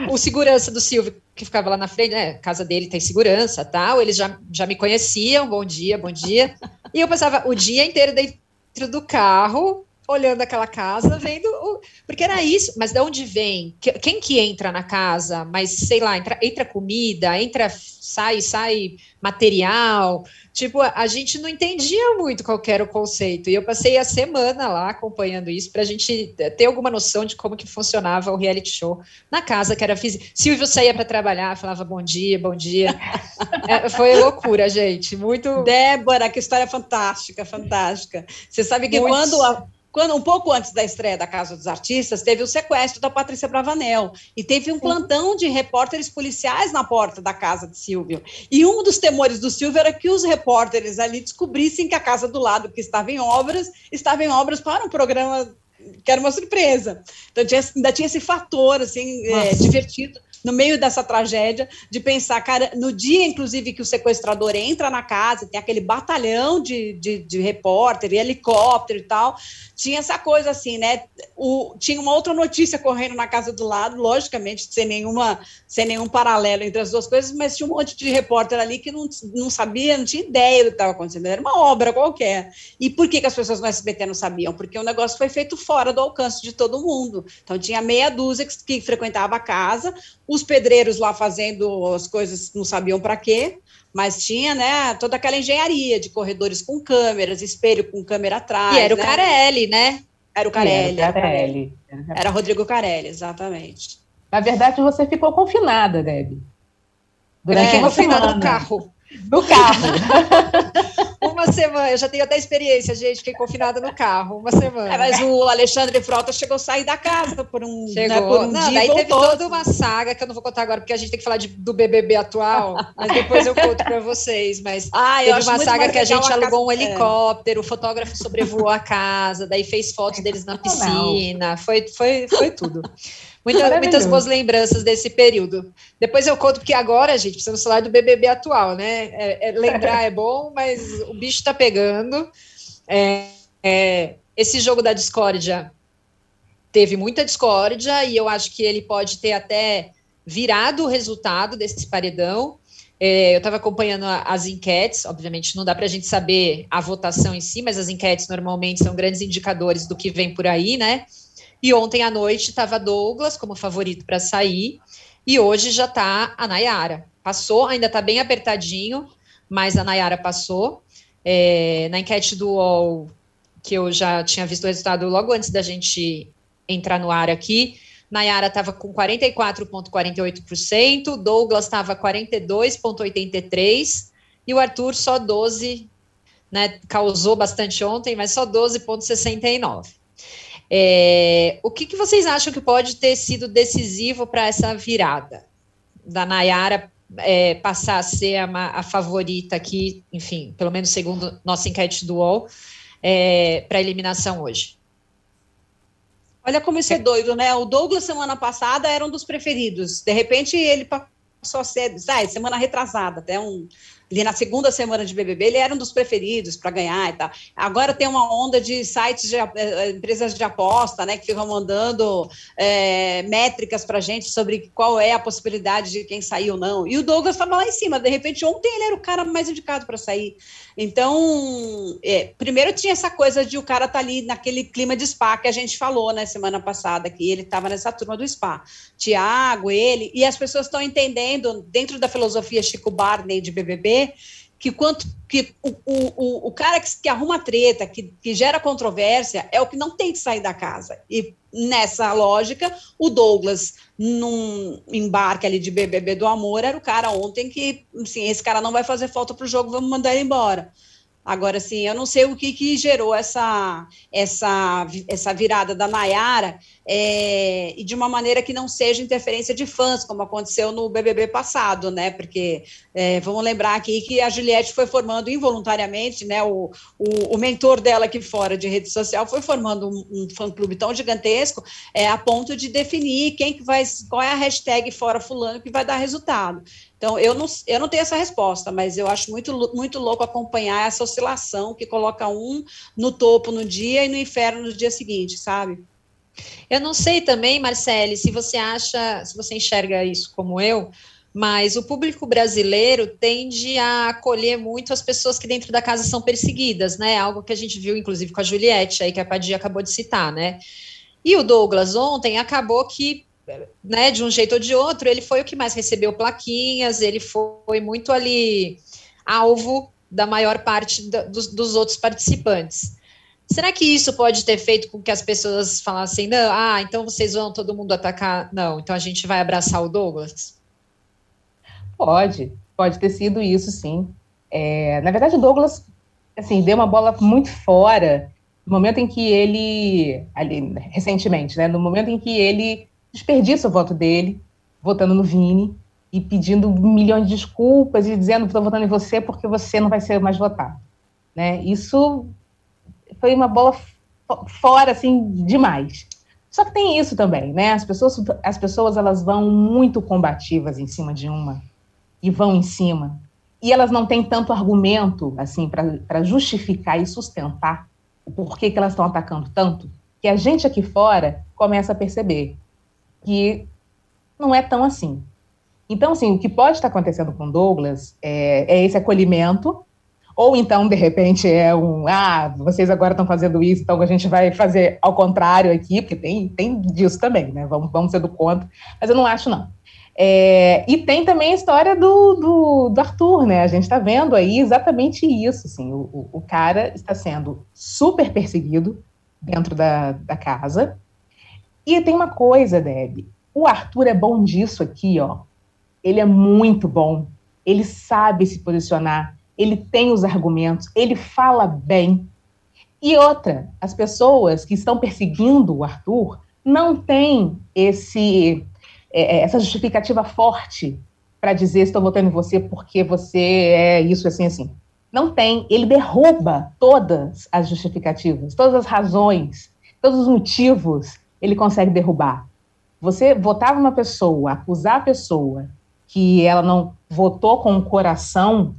o segurança do Silvio, que ficava lá na frente, né? Casa dele tem segurança tal. Eles já, já me conheciam, bom dia, bom dia. E eu passava o dia inteiro dentro do carro, olhando aquela casa, vendo. O... Porque era isso, mas de onde vem? Quem que entra na casa? Mas sei lá, entra, entra comida, entra, sai, sai material. Tipo, a gente não entendia muito qual era o conceito. E eu passei a semana lá acompanhando isso para a gente ter alguma noção de como que funcionava o reality show na casa, que era física. Silvio saía para trabalhar, falava bom dia, bom dia. é, foi loucura, gente. Muito. Débora, que história fantástica, fantástica. Você sabe que muito... quando a quando um pouco antes da estreia da Casa dos Artistas, teve o sequestro da Patrícia Bravanel e teve um plantão de repórteres policiais na porta da casa de Silvio. E um dos temores do Silvio era que os repórteres ali descobrissem que a casa do lado, que estava em obras, estava em obras para um programa que era uma surpresa. Então tinha, ainda tinha esse fator assim é, divertido no meio dessa tragédia, de pensar, cara, no dia, inclusive, que o sequestrador entra na casa, tem aquele batalhão de, de, de repórter e helicóptero e tal, tinha essa coisa assim, né? O, tinha uma outra notícia correndo na casa do lado, logicamente, sem, nenhuma, sem nenhum paralelo entre as duas coisas, mas tinha um monte de repórter ali que não, não sabia, não tinha ideia do que estava acontecendo, era uma obra qualquer. E por que, que as pessoas no SBT não sabiam? Porque o negócio foi feito fora do alcance de todo mundo. Então tinha meia dúzia que, que frequentava a casa, os pedreiros lá fazendo as coisas não sabiam para quê, mas tinha, né, toda aquela engenharia de corredores com câmeras, espelho com câmera atrás. E era né? o Carelli, né? Era o Carelli. Era, Carelli. era Rodrigo Carelli, exatamente. Na verdade, você ficou confinada, Debbie. Durante é, uma confinada no carro. No carro. uma semana, eu já tenho até experiência, gente, fiquei confinada no carro, uma semana. É, mas o Alexandre Frota chegou a sair da casa por um, né, chegou. Né, por um não, dia. Daí teve toda uma saga que eu não vou contar agora, porque a gente tem que falar de, do BBB atual, mas depois eu conto para vocês. Mas ah, teve uma saga que a gente alugou um é. helicóptero, é. o fotógrafo sobrevoou a casa, daí fez fotos deles na piscina, foi, foi, foi tudo. Muita, muitas boas lembranças desse período. Depois eu conto, porque agora, gente, precisamos falar do BBB atual, né? É, é, lembrar é bom, mas o bicho está pegando. É, é, esse jogo da discórdia teve muita discórdia e eu acho que ele pode ter até virado o resultado desse paredão. É, eu estava acompanhando as enquetes, obviamente não dá para a gente saber a votação em si, mas as enquetes normalmente são grandes indicadores do que vem por aí, né? E ontem à noite estava Douglas como favorito para sair, e hoje já está a Nayara. Passou, ainda está bem apertadinho, mas a Nayara passou. É, na enquete do UOL, que eu já tinha visto o resultado logo antes da gente entrar no ar aqui, Nayara estava com 44,48%, Douglas estava 42,83% e o Arthur só 12%, né, causou bastante ontem, mas só 12,69%. É, o que, que vocês acham que pode ter sido decisivo para essa virada da Nayara é, passar a ser a, a, favorita aqui, enfim, pelo menos segundo nossa enquete do UOL, é, para eliminação hoje? Olha como isso é doido, né? O Douglas, semana passada, era um dos preferidos. De repente, ele passou a ser, ah, semana retrasada, até um, ali na segunda semana de BBB, ele era um dos preferidos para ganhar e tal. Agora tem uma onda de sites, de, eh, empresas de aposta, né, que ficam mandando é, métricas para gente sobre qual é a possibilidade de quem sair ou não. E o Douglas estava lá em cima, de repente, ontem ele era o cara mais indicado para sair. Então, é, primeiro tinha essa coisa de o cara tá ali naquele clima de spa que a gente falou, né, semana passada, que ele estava nessa turma do spa. Tiago, ele, e as pessoas estão entendendo, dentro da filosofia Chico Barney de BBB, que quanto que o, o, o cara que, que arruma treta, que, que gera controvérsia, é o que não tem que sair da casa. E nessa lógica, o Douglas, num embarque ali de BBB do amor, era o cara ontem que, assim, esse cara não vai fazer falta para o jogo, vamos mandar ele embora. Agora, assim, eu não sei o que, que gerou essa, essa, essa virada da Nayara é, e de uma maneira que não seja interferência de fãs, como aconteceu no BBB passado, né? Porque é, vamos lembrar aqui que a Juliette foi formando involuntariamente, né? O, o, o, mentor dela aqui fora de rede social foi formando um, um fã-clube tão gigantesco é, a ponto de definir quem que vai, qual é a hashtag fora fulano que vai dar resultado. Então, eu não, eu não tenho essa resposta, mas eu acho muito, muito louco acompanhar essa oscilação que coloca um no topo no dia e no inferno no dia seguinte, sabe? Eu não sei também, Marcele, se você acha, se você enxerga isso como eu, mas o público brasileiro tende a acolher muito as pessoas que dentro da casa são perseguidas, né? Algo que a gente viu, inclusive, com a Juliette, aí que a Padia acabou de citar, né? E o Douglas ontem acabou que né, de um jeito ou de outro, ele foi o que mais recebeu plaquinhas, ele foi muito ali alvo da maior parte da, dos, dos, outros participantes. Será que isso pode ter feito com que as pessoas falassem, não, ah, então vocês vão todo mundo atacar? Não, então a gente vai abraçar o Douglas? Pode, pode ter sido isso, sim. É, na verdade, o Douglas, assim, deu uma bola muito fora no momento em que ele, ali, recentemente, né, no momento em que ele desperdiça o voto dele, votando no Vini e pedindo milhões de desculpas e dizendo que estou votando em você porque você não vai ser mais votado. Né? Isso foi uma bola fora, assim, demais. Só que tem isso também, né? As pessoas, as pessoas elas vão muito combativas em cima de uma e vão em cima. E elas não têm tanto argumento, assim, para justificar e sustentar o porquê que elas estão atacando tanto, que a gente aqui fora começa a perceber que não é tão assim. Então, assim, o que pode estar acontecendo com Douglas é, é esse acolhimento, ou então, de repente, é um, ah, vocês agora estão fazendo isso, então a gente vai fazer ao contrário aqui, porque tem, tem disso também, né? Vamos, vamos ser do contra, mas eu não acho, não. É, e tem também a história do, do, do Arthur, né? A gente está vendo aí exatamente isso, assim, o, o, cara está sendo super perseguido dentro da, da casa, e tem uma coisa, Deb, o Arthur é bom disso aqui, ó. Ele é muito bom. Ele sabe se posicionar, ele tem os argumentos, ele fala bem. E outra, as pessoas que estão perseguindo o Arthur não têm esse, é, é essa justificativa forte para dizer estou votando em você porque você é isso, assim, assim. Não tem. Ele derruba todas as justificativas, todas as razões, todos os motivos ele consegue derrubar. Você votar uma pessoa, acusar a pessoa que ela não votou com o coração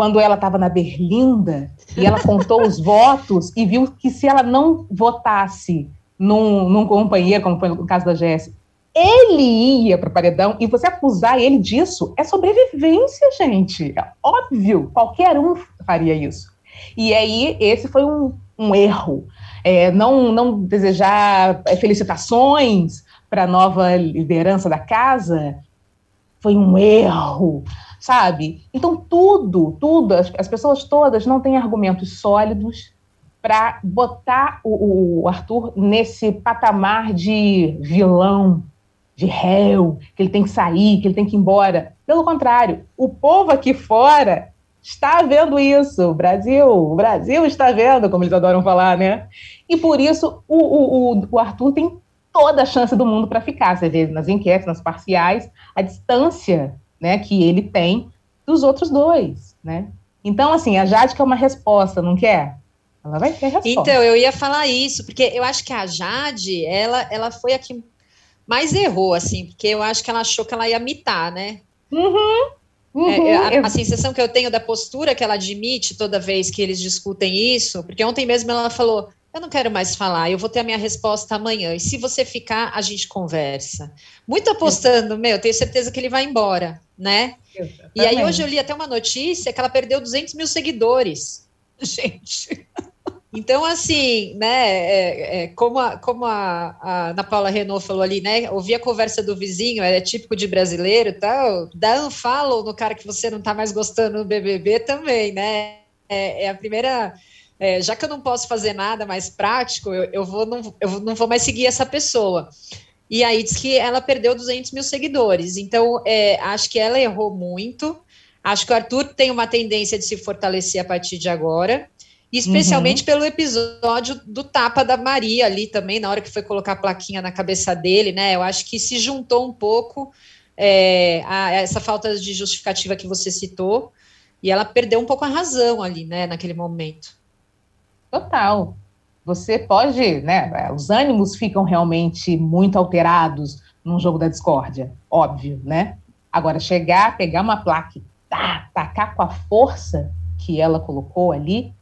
quando ela estava na Berlinda e ela contou os votos e viu que se ela não votasse num, num companheiro, como foi no caso da Jéssica, ele ia para o paredão e você acusar ele disso é sobrevivência, gente. É óbvio, qualquer um faria isso. E aí, esse foi um, um erro é, não, não desejar é, felicitações para a nova liderança da casa foi um erro, sabe? Então, tudo, tudo, as, as pessoas todas não têm argumentos sólidos para botar o, o, Arthur nesse patamar de vilão, de réu, que ele tem que sair, que ele tem que ir embora. Pelo contrário, o povo aqui fora está vendo isso. O Brasil, o Brasil está vendo, como eles adoram falar, né? E por isso o, o, o Arthur tem toda a chance do mundo para ficar. Você vê nas enquetes, nas parciais, a distância né, que ele tem dos outros dois, né? Então, assim, a Jade quer uma resposta, não quer? Ela vai ter resposta. Então, eu ia falar isso, porque eu acho que a Jade, ela, ela foi a que mais errou, assim, porque eu acho que ela achou que ela ia mitar, né? Uhum. Uhum, é, a, a, sensação que eu tenho da postura que ela admite toda vez que eles discutem isso, porque ontem mesmo ela falou: eu não quero mais falar, eu vou ter a minha resposta amanhã. E se você ficar, a gente conversa. Muito apostando, meu, eu tenho certeza que ele vai embora, né? E aí hoje eu li até uma notícia que ela perdeu 200 mil seguidores. Gente. Então, assim, né, é, é, como, a, como a, a Ana Paula Renault falou ali, né, ouvir a conversa do vizinho é típico de brasileiro tal, dá um follow no cara que você não está mais gostando no BBB também, né, é, é a primeira, é, já que eu não posso fazer nada mais prático, eu, eu, vou, não, eu não vou mais seguir essa pessoa. E aí diz que ela perdeu 200 mil seguidores, então é, acho que ela errou muito, acho que o Arthur tem uma tendência de se fortalecer a partir de agora, especialmente uhum. pelo episódio do tapa da Maria ali também, na hora que foi colocar a plaquinha na cabeça dele, né? Eu acho que se juntou um pouco é, a essa falta de justificativa que você citou, e ela perdeu um pouco a razão ali, né, naquele momento. Total. Você pode, né? Os ânimos ficam realmente muito alterados num jogo da discórdia, óbvio, né? Agora, chegar, pegar uma placa e tá, tacar com a força que ela colocou ali,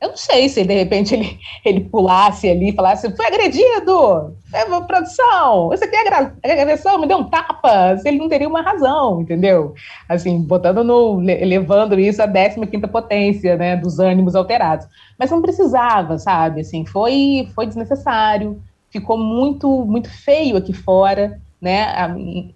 eu não sei se de repente ele, ele pulasse ali e falasse: foi agredido, é uma produção, você quer agressão, me deu um tapa, ele não teria uma razão, entendeu? Assim, botando no. elevando isso à 15 potência, né, dos ânimos alterados. Mas não precisava, sabe? Assim, foi, foi desnecessário, ficou muito, muito feio aqui fora. Né,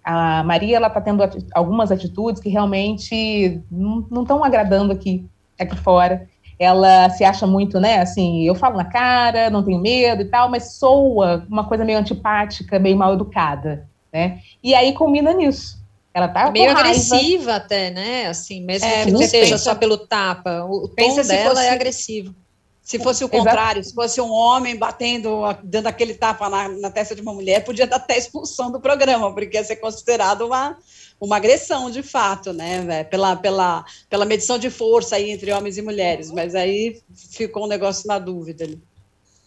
a, a Maria ela está tendo algumas atitudes que realmente não estão agradando aqui, aqui fora ela se acha muito, né, assim, eu falo na cara, não tenho medo e tal, mas soa uma coisa meio antipática, meio mal educada, né? E aí combina nisso. Ela tá meio agressiva até, né? Assim, mesmo é, que não seja pensa, só pelo tapa, o tom dela fosse, é agressivo. Se fosse o contrário, Exato. se fosse um homem batendo, dando aquele tapa na, na testa de uma mulher, podia dar até expulsão do programa, porque ia ser considerado uma uma agressão de fato, né, pela, pela, pela medição de força aí entre homens e mulheres, mas aí ficou um negócio na dúvida ali.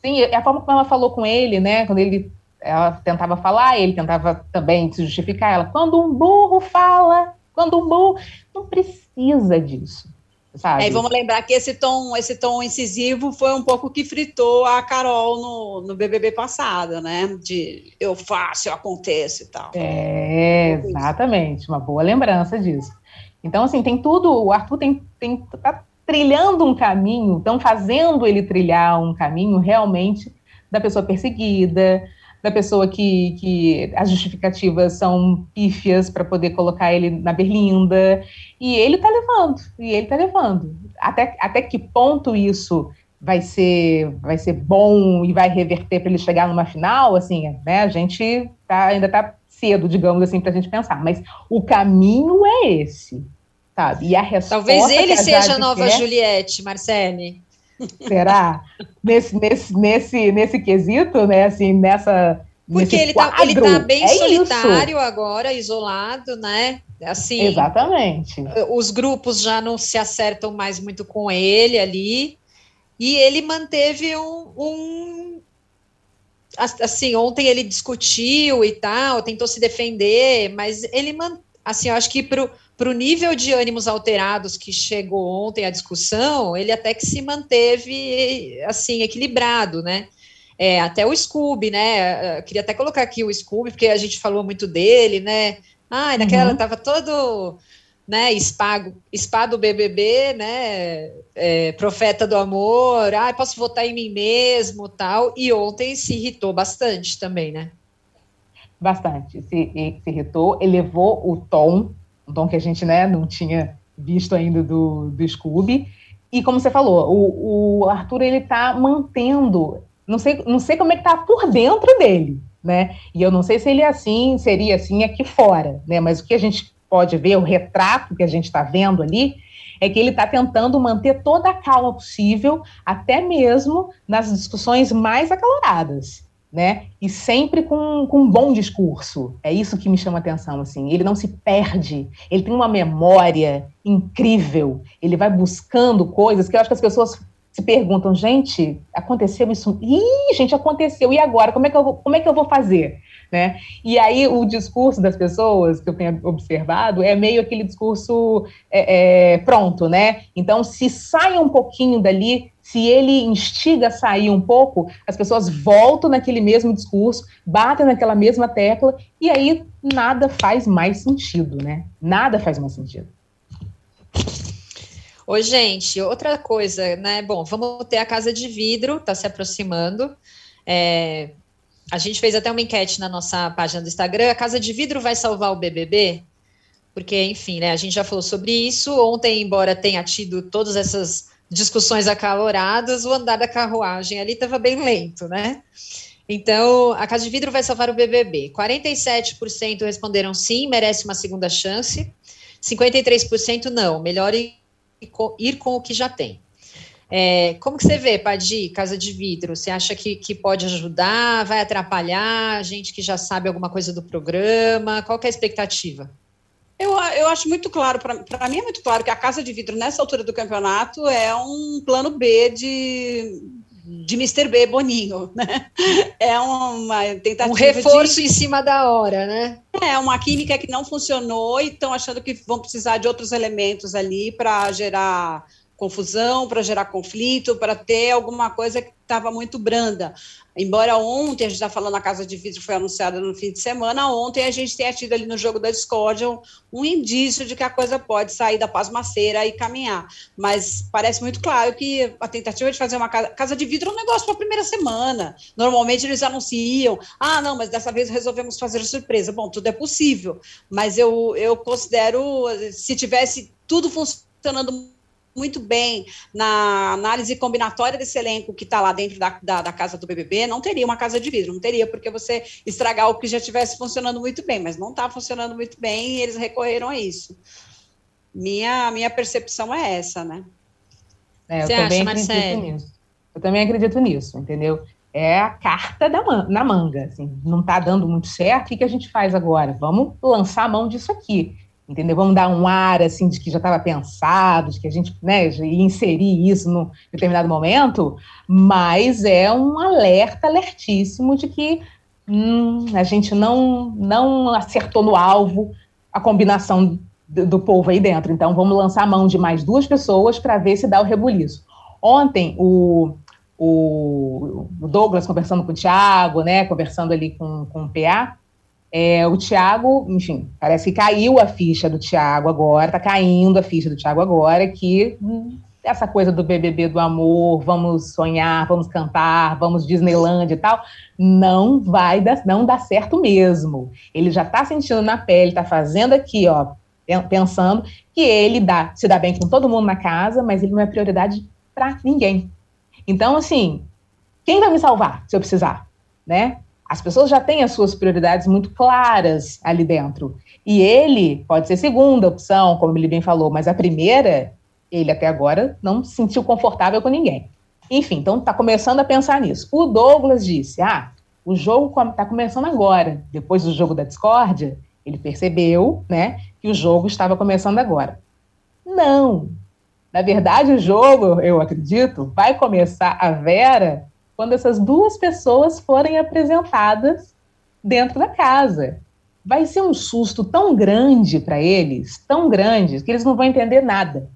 Sim, a forma como ela falou com ele, né, quando ele ela tentava falar, ele tentava também se justificar, ela, quando um burro fala, quando um burro, não precisa disso. Sabe? É, e vamos lembrar que esse tom, esse tom incisivo foi um pouco que fritou a Carol no, no BBB passado, né? De eu faço, eu aconteço e tal. É, exatamente, uma boa lembrança disso. Então, assim, tem tudo, o Arthur tem, tem tá trilhando um caminho, estão fazendo ele trilhar um caminho realmente da pessoa perseguida, da pessoa que, que as justificativas são pífias para poder colocar ele na berlinda. E ele está levando, e ele está levando. Até, até que ponto isso vai ser vai ser bom e vai reverter para ele chegar numa final, assim, né? A gente tá, ainda está cedo, digamos assim, para a gente pensar. Mas o caminho é esse, sabe? E a resposta Talvez ele seja a nova quer... Juliette, Marcele. Será? nesse, nesse, nesse, nesse quesito, né? Assim, nessa. Porque ele está ele tá bem é solitário isso. agora, isolado, né? Assim. Exatamente. Os grupos já não se acertam mais muito com ele ali. E ele manteve um, um assim, ontem ele discutiu e tal, tentou se defender, mas ele, assim, eu acho que para para o nível de ânimos alterados que chegou ontem à discussão, ele até que se manteve assim equilibrado, né? É, até o Scooby, né? Eu queria até colocar aqui o Scooby, porque a gente falou muito dele, né? Ah, naquela uhum. tava todo né, espago, spa do BBB, né, é, profeta do amor, ah, posso votar em mim mesmo, tal, e ontem se irritou bastante também, né? Bastante, se, se irritou, elevou o tom um tom que a gente né, não tinha visto ainda do, do Scooby. E como você falou, o, o Arthur ele está mantendo, não sei, não sei como é que tá por dentro dele, né? E eu não sei se ele é assim, seria assim aqui fora, né? Mas o que a gente pode ver, o retrato que a gente está vendo ali, é que ele está tentando manter toda a calma possível, até mesmo nas discussões mais acaloradas né? E sempre com, com um bom discurso. É isso que me chama atenção, assim. Ele não se perde, ele tem uma memória incrível, ele vai buscando coisas que eu acho que as pessoas se perguntam, gente, aconteceu isso? Ih, gente, aconteceu, e agora? Como é que eu vou, como é que eu vou fazer? Né? E aí o discurso das pessoas que eu tenho observado é meio aquele discurso é, é, pronto, né? Então, se sai um pouquinho dali, se ele instiga a sair um pouco, as pessoas voltam naquele mesmo discurso, batem naquela mesma tecla, e aí nada faz mais sentido, né? Nada faz mais sentido. Oi, gente, outra coisa, né? Bom, vamos ter a casa de vidro, tá se aproximando. É, a gente fez até uma enquete na nossa página do Instagram. A casa de vidro vai salvar o BBB? Porque, enfim, né? A gente já falou sobre isso. Ontem, embora tenha tido todas essas discussões acaloradas, o andar da carruagem ali estava bem lento, né? Então, a Casa de Vidro vai salvar o BBB. 47% responderam sim, merece uma segunda chance. 53% não, melhor ir, com o que já tem. É, como que você vê, Padi, Casa de Vidro? Você acha que, que pode ajudar, vai atrapalhar gente que já sabe alguma coisa do programa? Qual é a expectativa? Eu, eu acho muito claro, para mim é muito claro que a Casa de Vidro, nessa altura do campeonato, é um plano B de, de Mr. B Boninho, né? É uma tentativa. Um reforço de, em cima da hora, né? É, uma química que não funcionou e estão achando que vão precisar de outros elementos ali para gerar confusão, para gerar conflito, para ter alguma coisa que estava muito branda. Embora ontem, a gente está falando, a Casa de Vidro foi anunciada no fim de semana, ontem a gente tenha tido ali no jogo da Discord um, um indício de que a coisa pode sair da pasmaceira e caminhar. Mas parece muito claro que a tentativa de fazer uma casa, casa de vidro é um negócio para a primeira semana. Normalmente eles anunciam, ah, não, mas dessa vez resolvemos fazer surpresa. Bom, tudo é possível, mas eu, eu considero, se tivesse tudo funcionando muito bem na análise combinatória desse elenco que está lá dentro da, da, da, casa do BBB, não teria uma casa de vidro, não teria porque você estragar o que já estivesse funcionando muito bem, mas não está funcionando muito bem e eles recorreram a isso. Minha, minha percepção é essa, né? É, eu você também acha, acredito Marcelo? nisso. Eu também acredito nisso, entendeu? É a carta da man na manga, assim, não está dando muito certo, o que, que a gente faz agora? Vamos lançar a mão disso aqui entendeu? Vamos dar um ar assim de que já estava pensado, de que a gente né, ia inserir isso num determinado momento, mas é um alerta alertíssimo de que hum, a gente não, não acertou no alvo a combinação do, do, povo aí dentro. Então vamos lançar a mão de mais duas pessoas para ver se dá o rebuliço. Ontem o, o Douglas conversando com o Thiago, né, conversando ali com, com o PA, é, o Tiago, enfim, parece que caiu a ficha do Tiago agora, tá caindo a ficha do Tiago agora, que hum, essa coisa do BBB do amor, vamos sonhar, vamos cantar, vamos Disneyland e tal, não vai dar, não dá certo mesmo. Ele já tá sentindo na pele, tá fazendo aqui, ó, pensando que ele dá, se dá bem com todo mundo na casa, mas ele não é prioridade para ninguém. Então, assim, quem vai me salvar se eu precisar, né? As pessoas já têm as suas prioridades muito claras ali dentro. E ele pode ser segunda opção, como ele bem falou, mas a primeira, ele até agora não se sentiu confortável com ninguém. Enfim, então está começando a pensar nisso. O Douglas disse: ah, o jogo está começando agora. Depois do jogo da discórdia, ele percebeu né, que o jogo estava começando agora. Não. Na verdade, o jogo, eu acredito, vai começar a Vera quando essas duas pessoas forem apresentadas dentro da casa. Vai ser um susto tão grande para eles, tão grande, que eles não vão entender nada.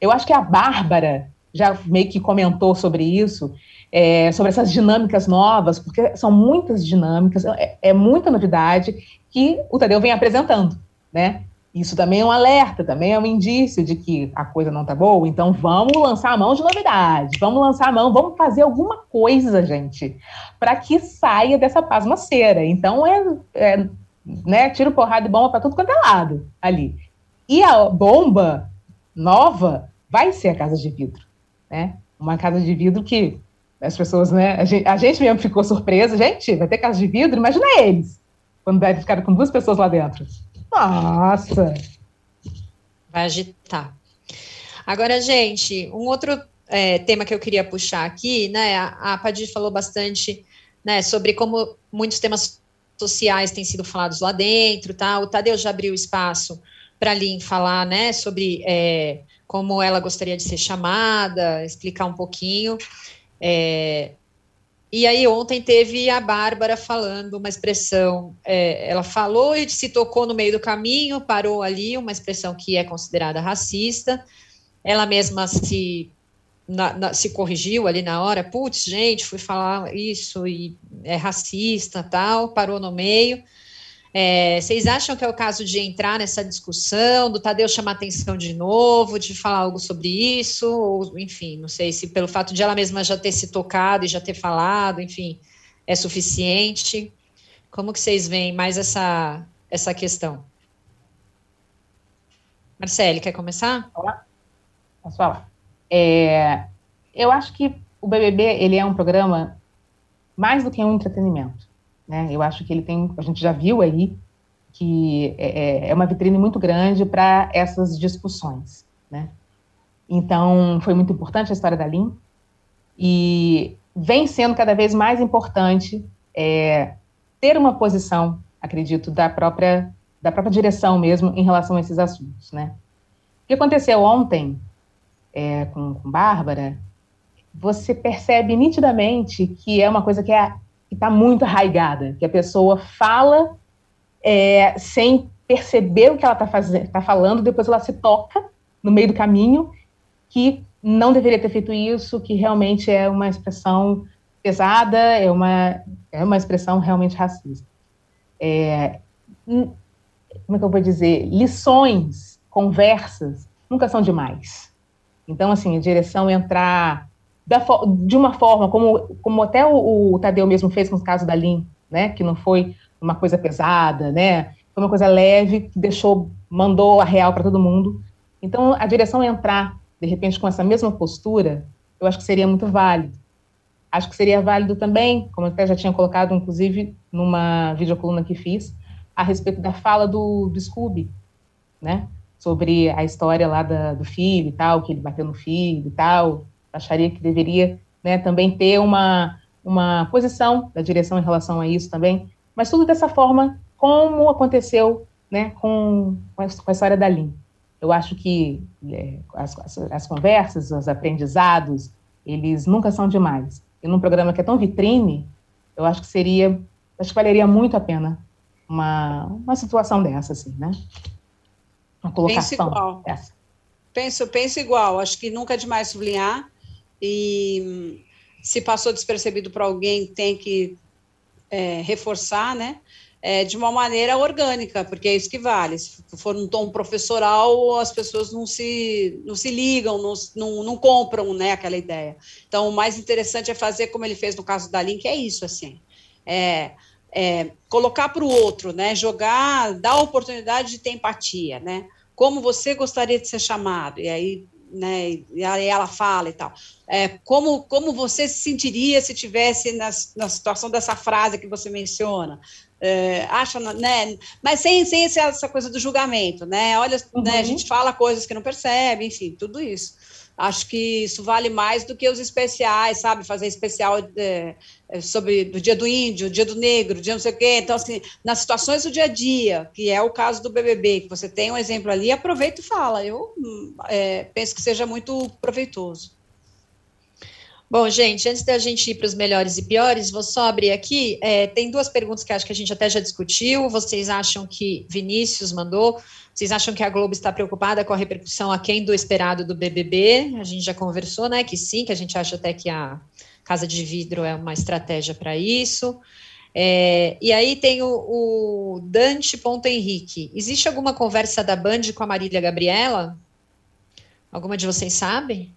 Eu acho que a Bárbara já meio que comentou sobre isso, é, sobre essas dinâmicas novas, porque são muitas dinâmicas, é, é muita novidade que o Tadeu vem apresentando, né? Isso também é um alerta, também é um indício de que a coisa não tá boa. Então vamos lançar a mão de novidade, vamos lançar a mão, vamos fazer alguma coisa, gente, para que saia dessa pasmaceira. Então é, é né, tiro porrada e bomba para tudo quanto é lado ali. E a bomba nova vai ser a Casa de Vidro, né? Uma casa de vidro que as pessoas, né? A gente, a gente mesmo ficou surpresa, gente, vai ter casa de vidro, imagina eles, quando deve ficar com duas pessoas lá dentro. Nossa! Vai agitar. Agora, gente, um outro é, tema que eu queria puxar aqui, né? A, a Padir falou bastante né, sobre como muitos temas sociais têm sido falados lá dentro, tá? O Tadeu já abriu espaço para a Lin falar, né, sobre é, como ela gostaria de ser chamada, explicar um pouquinho. É, e aí ontem teve a Bárbara falando uma expressão, é, ela falou e se tocou no meio do caminho, parou ali, uma expressão que é considerada racista. Ela mesma se na, na, se corrigiu ali na hora, putz, gente, fui falar isso e é racista, tal, parou no meio. É, vocês acham que é o caso de entrar nessa discussão, do Tadeu chamar atenção de novo, de falar algo sobre isso, ou, enfim, não sei se pelo fato de ela mesma já ter se tocado e já ter falado, enfim, é suficiente. Como que vocês veem mais essa, essa questão? Marcele, quer começar? Posso falar? É, eu acho que o BBB, ele é um programa mais do que um entretenimento né? Eu acho que ele tem, a gente já viu aí que é, é, é uma vitrine muito grande para essas discussões, né? Então, foi muito importante a história da Lin e vem sendo cada vez mais importante é, ter uma posição, acredito, da própria da própria direção mesmo em relação a esses assuntos, né? O que aconteceu ontem é, com, com Bárbara, você percebe nitidamente que é uma coisa que é que está muito arraigada, que a pessoa fala é, sem perceber o que ela está tá falando, depois ela se toca no meio do caminho, que não deveria ter feito isso, que realmente é uma expressão pesada, é uma, é uma expressão realmente racista. É, como é que eu vou dizer? Lições, conversas, nunca são demais. Então, assim, a direção entrar da, de uma forma, como, como até o, o, Tadeu mesmo fez com o caso da Lin, né, que não foi uma coisa pesada, né, foi uma coisa leve, que deixou, mandou a real para todo mundo. Então, a direção entrar, de repente, com essa mesma postura, eu acho que seria muito válido. Acho que seria válido também, como eu até já tinha colocado, inclusive, numa videocoluna que fiz, a respeito da fala do, do Scooby, né, sobre a história lá da, do filho e tal, que ele bateu no filho e tal, acharia que deveria né, também ter uma, uma posição da direção em relação a isso também, mas tudo dessa forma, como aconteceu né, com, com a história da Lin. Eu acho que é, as, as, as, conversas, os aprendizados, eles nunca são demais. E num programa que é tão vitrine, eu acho que seria, acho que valeria muito a pena uma, uma situação dessa, assim, né? Uma colocação penso igual. dessa. Penso, penso igual. Acho que nunca é demais sublinhar e se passou despercebido para alguém, tem que é, reforçar, né? É, de uma maneira orgânica, porque é isso que vale. Se for um tom professoral, as pessoas não se, não se ligam, não, não, não compram né, aquela ideia. Então, o mais interessante é fazer como ele fez no caso da Link, é isso, assim. É, é colocar para o outro, né? Jogar, dar a oportunidade de ter empatia, né? Como você gostaria de ser chamado? E aí né, e aí ela fala e tal. É, como, como você se sentiria se tivesse na, na situação dessa frase que você menciona? É, acha, né, mas sem, sem essa coisa do julgamento, né, olha, uhum. né, a uhum. gente fala coisas que não percebe, enfim, tudo isso. Acho que isso vale mais do que os especiais, sabe? Fazer especial é, é, sobre o dia do índio, dia do negro, dia não sei o quê. Então, assim, nas situações do dia a dia, que é o caso do BBB, que você tem um exemplo ali, aproveita e fala. Eu é, penso que seja muito proveitoso. Bom, gente, antes da gente ir para os melhores e piores, vou só abrir aqui. É, tem duas perguntas que acho que a gente até já discutiu. Vocês acham que Vinícius mandou? Vocês acham que a Globo está preocupada com a repercussão aquém do esperado do BBB? A gente já conversou, né? Que sim, que a gente acha até que a Casa de Vidro é uma estratégia para isso. É, e aí tem o, o Dante Ponto Henrique. Existe alguma conversa da Band com a Marília Gabriela? Alguma de vocês sabe?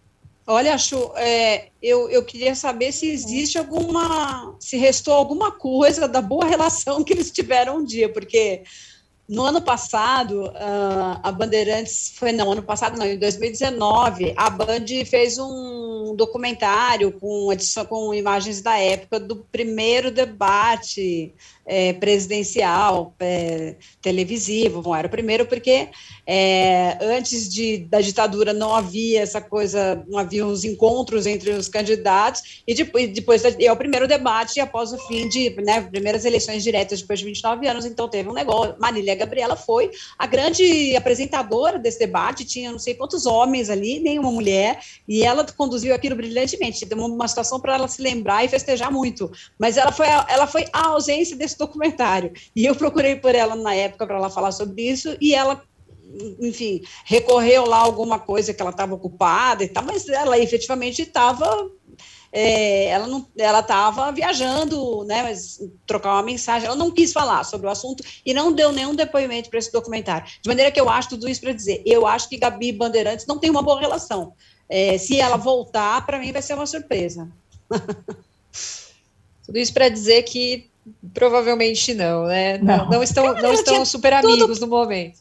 Olha, acho, é, eu, eu queria saber se existe alguma, se restou alguma coisa da boa relação que eles tiveram um dia, porque no ano passado, uh, a Bandeirantes foi não, ano passado não, em 2019, a Band fez um documentário com edição com imagens da época do primeiro debate é, presidencial é, televisivo. Bom, era o primeiro porque é, antes de, da ditadura não havia essa coisa, não havia os encontros entre os candidatos, e depois, depois é o primeiro debate após o fim de, né, primeiras eleições diretas depois de 29 anos, então teve um negócio, Marília Gabriela foi a grande apresentadora desse debate, tinha não sei quantos homens ali, nenhuma mulher, e ela conduziu aquilo brilhantemente, deu uma situação para ela se lembrar e festejar muito, mas ela foi, ela foi a ausência desse esse documentário. E eu procurei por ela na época para ela falar sobre isso, e ela enfim, recorreu lá alguma coisa que ela estava ocupada e tal, mas ela efetivamente estava é, ela não, ela estava viajando, né, mas trocar uma mensagem, ela não quis falar sobre o assunto e não deu nenhum depoimento para esse documentário. De maneira que eu acho tudo isso para dizer, eu acho que Gabi Bandeirantes não tem uma boa relação. É, se ela voltar, para mim vai ser uma surpresa. tudo isso para dizer que Provavelmente não, né? Não, não estão, não estão super amigos no momento.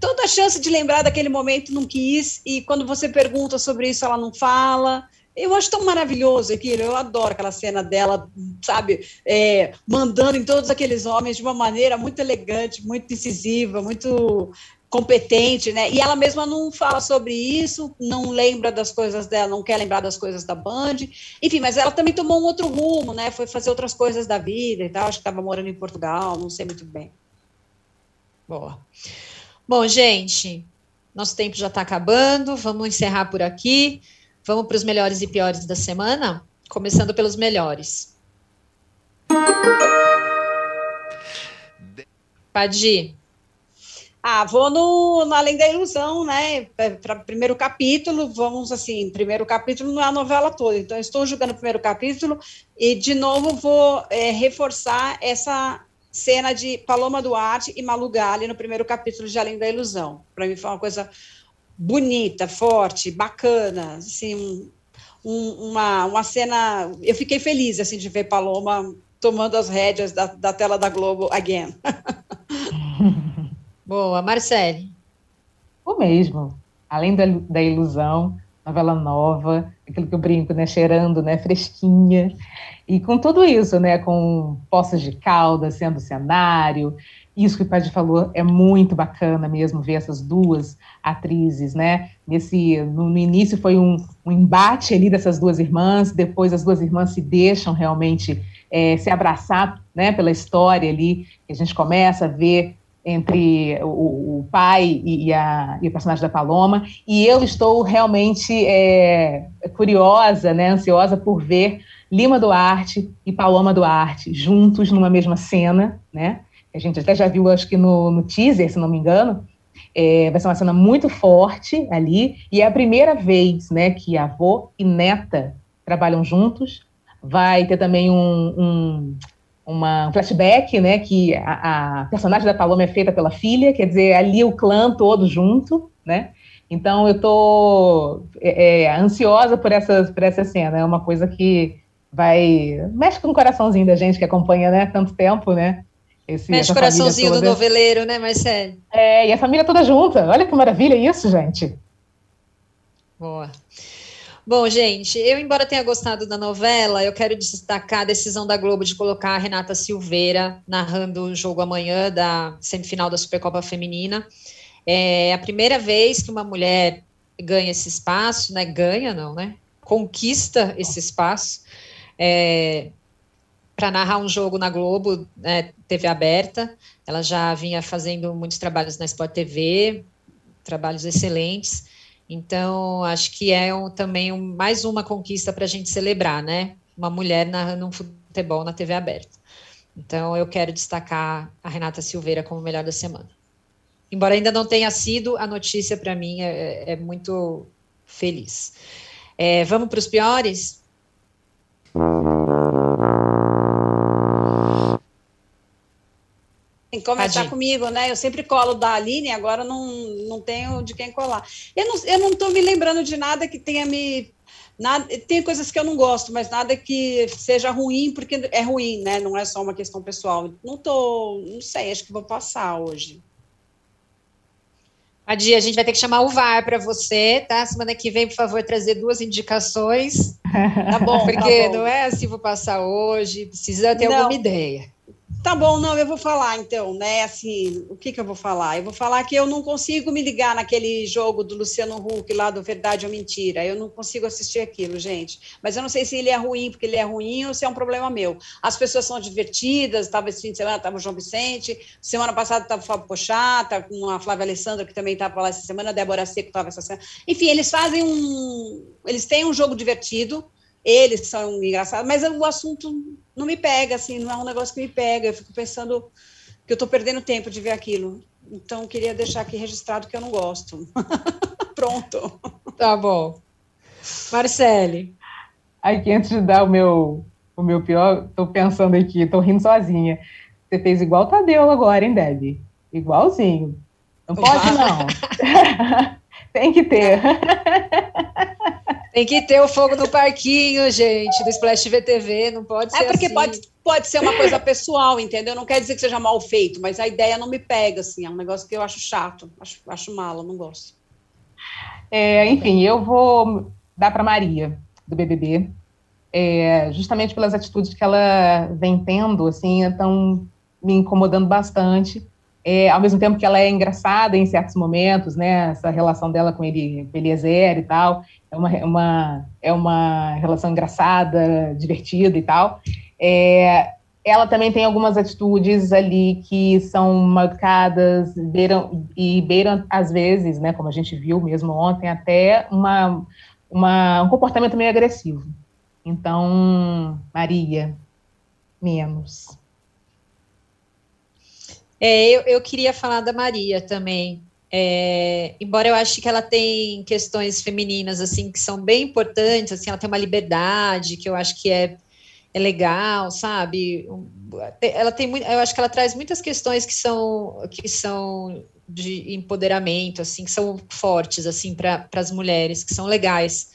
Toda a chance de lembrar daquele momento não quis, e quando você pergunta sobre isso, ela não fala. Eu acho tão maravilhoso aquilo, eu adoro aquela cena dela, sabe, é, mandando em todos aqueles homens de uma maneira muito elegante, muito incisiva, muito competente, né? E ela mesma não fala sobre isso, não lembra das coisas dela, não quer lembrar das coisas da Band. Enfim, mas ela também tomou um outro rumo, né? Foi fazer outras coisas da vida e tal. Acho que estava morando em Portugal, não sei muito bem. Boa. Bom, gente, nosso tempo já está acabando. Vamos encerrar por aqui. Vamos para os melhores e piores da semana, começando pelos melhores. Padi. Ah, vou no, no Além da Ilusão, né? Para primeiro capítulo, vamos assim, primeiro capítulo não é a novela toda, então estou jogando o primeiro capítulo e de novo vou é, reforçar essa cena de Paloma Duarte e Malu Gali no primeiro capítulo de Além da Ilusão. Para mim foi uma coisa bonita, forte, bacana, assim, um, uma, uma cena. Eu fiquei feliz assim de ver Paloma tomando as rédeas da, da tela da Globo again. Boa, Marcele. O mesmo. Além da, da ilusão, novela nova, aquilo que eu brinco, né, cheirando, né, fresquinha, e com tudo isso, né, com Poços de Caldas sendo cenário, isso que o Padre falou é muito bacana mesmo ver essas duas atrizes, né, nesse, no, no início foi um, um, embate ali dessas duas irmãs, depois as duas irmãs se deixam realmente é, se abraçar, né, pela história ali, que a gente começa a ver entre o, o pai e, a, e, o personagem da Paloma, e eu estou realmente é, curiosa, né, ansiosa por ver Lima Duarte e Paloma Duarte juntos numa mesma cena, né? A gente até já viu, acho que no, no teaser, se não me engano. É, vai ser uma cena muito forte ali, e é a primeira vez, né, que avô e neta trabalham juntos. Vai ter também um, um uma, um flashback, né, que a, a, personagem da Paloma é feita pela filha, quer dizer, ali o clã todo junto, né, então eu tô é, é, ansiosa por essa, por essa cena, é uma coisa que vai, mexe com o coraçãozinho da gente que acompanha, né, tanto tempo, né, esse, mexe o coraçãozinho do noveleiro, né, Marcelo? É, e a família toda junta, olha que maravilha isso, gente. Boa. Bom, gente, eu, embora tenha gostado da novela, eu quero destacar a decisão da Globo de colocar a Renata Silveira narrando o jogo amanhã da semifinal da Supercopa Feminina. É a primeira vez que uma mulher ganha esse espaço, né? Ganha, não, né? Conquista esse espaço. É, para narrar um jogo na Globo, né, TV aberta. Ela já vinha fazendo muitos trabalhos na Sport TV, trabalhos excelentes. Então, acho que é um, também um, mais uma conquista para a gente celebrar, né? Uma mulher narrando um futebol na TV aberta. Então, eu quero destacar a Renata Silveira como melhor da semana. Embora ainda não tenha sido, a notícia para mim é, é, muito feliz. É, vamos para os piores? Começar comigo, né? Eu sempre colo da Aline, agora não, não tenho de quem colar. Eu não, eu não tô me lembrando de nada que tenha me. Nada, tem coisas que eu não gosto, mas nada que seja ruim, porque é ruim, né? Não é só uma questão pessoal. Não tô, não sei, acho que vou passar hoje. Adi, a gente vai ter que chamar o VAR para você, tá? Semana que vem, por favor, trazer duas indicações. Tá bom, Porque tá bom. não é assim, vou passar hoje, precisa ter Não. alguma ideia. Tá bom, não, eu vou falar então, né? Assim, o que que eu vou falar? Eu vou falar que eu não consigo me ligar naquele jogo do Luciano Huck lá do Verdade ou Mentira. Eu não consigo assistir aquilo, gente. Mas eu não sei se ele é ruim porque ele é ruim ou se é um problema meu. As pessoas são divertidas, estava esse fim de semana, estava o João Vicente, semana passada estava o Fábio Pochá, tá com a Flávia Alessandra, que também estava lá essa semana, a Débora Seco estava essa semana. Enfim, eles fazem um. Eles têm um jogo divertido, eles são engraçados, mas o assunto não me pega, assim, não é um negócio que me pega. Eu fico pensando que eu estou perdendo tempo de ver aquilo. Então, eu queria deixar aqui registrado que eu não gosto. Pronto. Tá bom. Marcele. Aqui, antes de dar o meu, o meu pior, tô pensando aqui, tô rindo sozinha. Você fez igual o Tadeu agora, hein, Debbie? Igualzinho. Não pode, não. Tem que ter. Tem que ter o fogo no parquinho, gente, do Splash VTV, não pode ser É porque assim. pode, pode ser uma coisa pessoal, entendeu? Não quer dizer que seja mal feito, mas a ideia não me pega, assim. É um negócio que eu acho chato, acho, acho mala, não gosto. É, enfim, eu vou dar para Maria, do BBB, é, justamente pelas atitudes que ela vem tendo, assim, estão me incomodando bastante. É, ao mesmo tempo que ela é engraçada em certos momentos, né, essa relação dela com ele, Eliezer e tal, é uma, uma, é uma relação engraçada, divertida e tal. É, ela também tem algumas atitudes ali que são marcadas beiram, e beiram, às vezes, né, como a gente viu mesmo ontem, até uma, uma, um comportamento meio agressivo. Então, Maria, menos. É, eu, eu queria falar da Maria também. É, embora eu ache que ela tem questões femininas assim que são bem importantes, assim, ela tem uma liberdade que eu acho que é, é legal, sabe? Ela tem eu acho que ela traz muitas questões que são que são de empoderamento, assim, que são fortes assim para as mulheres, que são legais.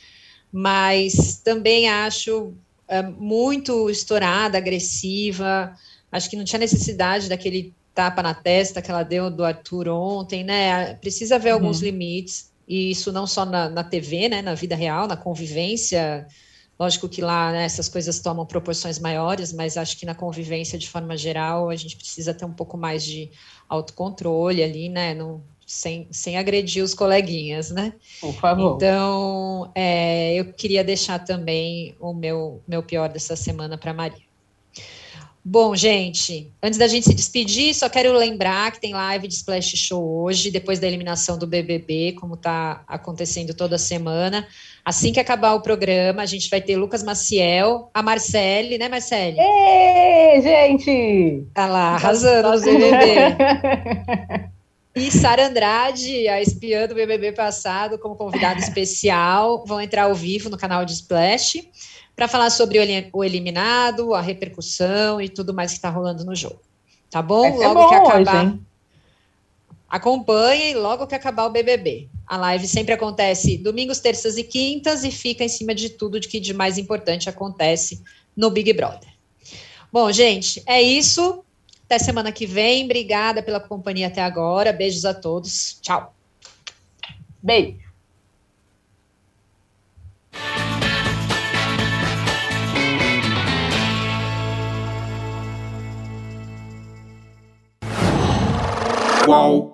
Mas também acho é, muito estourada, agressiva. Acho que não tinha necessidade daquele tapa na testa que ela deu do Arthur ontem, né? Precisa haver Uhum. alguns limites, e isso não só na, na TV, né? Na vida real, na convivência. Lógico que lá né, essas coisas tomam proporções maiores, mas acho que na convivência, de forma geral, a gente precisa ter um pouco mais de autocontrole ali, né? Não, sem, sem agredir os coleguinhas, né? Por favor. Então, é, eu queria deixar também o meu, meu pior dessa semana para Maria. Bom, gente, antes da gente se despedir, só quero lembrar que tem live de Splash Show hoje, depois da eliminação do BBB, como está acontecendo toda semana. Assim que acabar o programa, a gente vai ter Lucas Maciel, a Marcele, né, Marcele? Ê, gente! Tá lá, arrasando no BBB. E Sara Andrade, a espiã do BBB passado, como convidada especial, vão entrar ao vivo no canal de Splash para falar sobre o, eli- o eliminado, a repercussão e tudo mais que está rolando no jogo. Tá bom? Logo bom que acabar. hoje, hein? Acompanhem logo que acabar o BBB. A live sempre acontece domingos, terças e quintas e fica em cima de tudo de que de mais importante acontece no Big Brother. Bom, gente, é isso. Até semana que vem. Obrigada pela companhia até agora. Beijos a todos. Tchau. Beijo. Qual?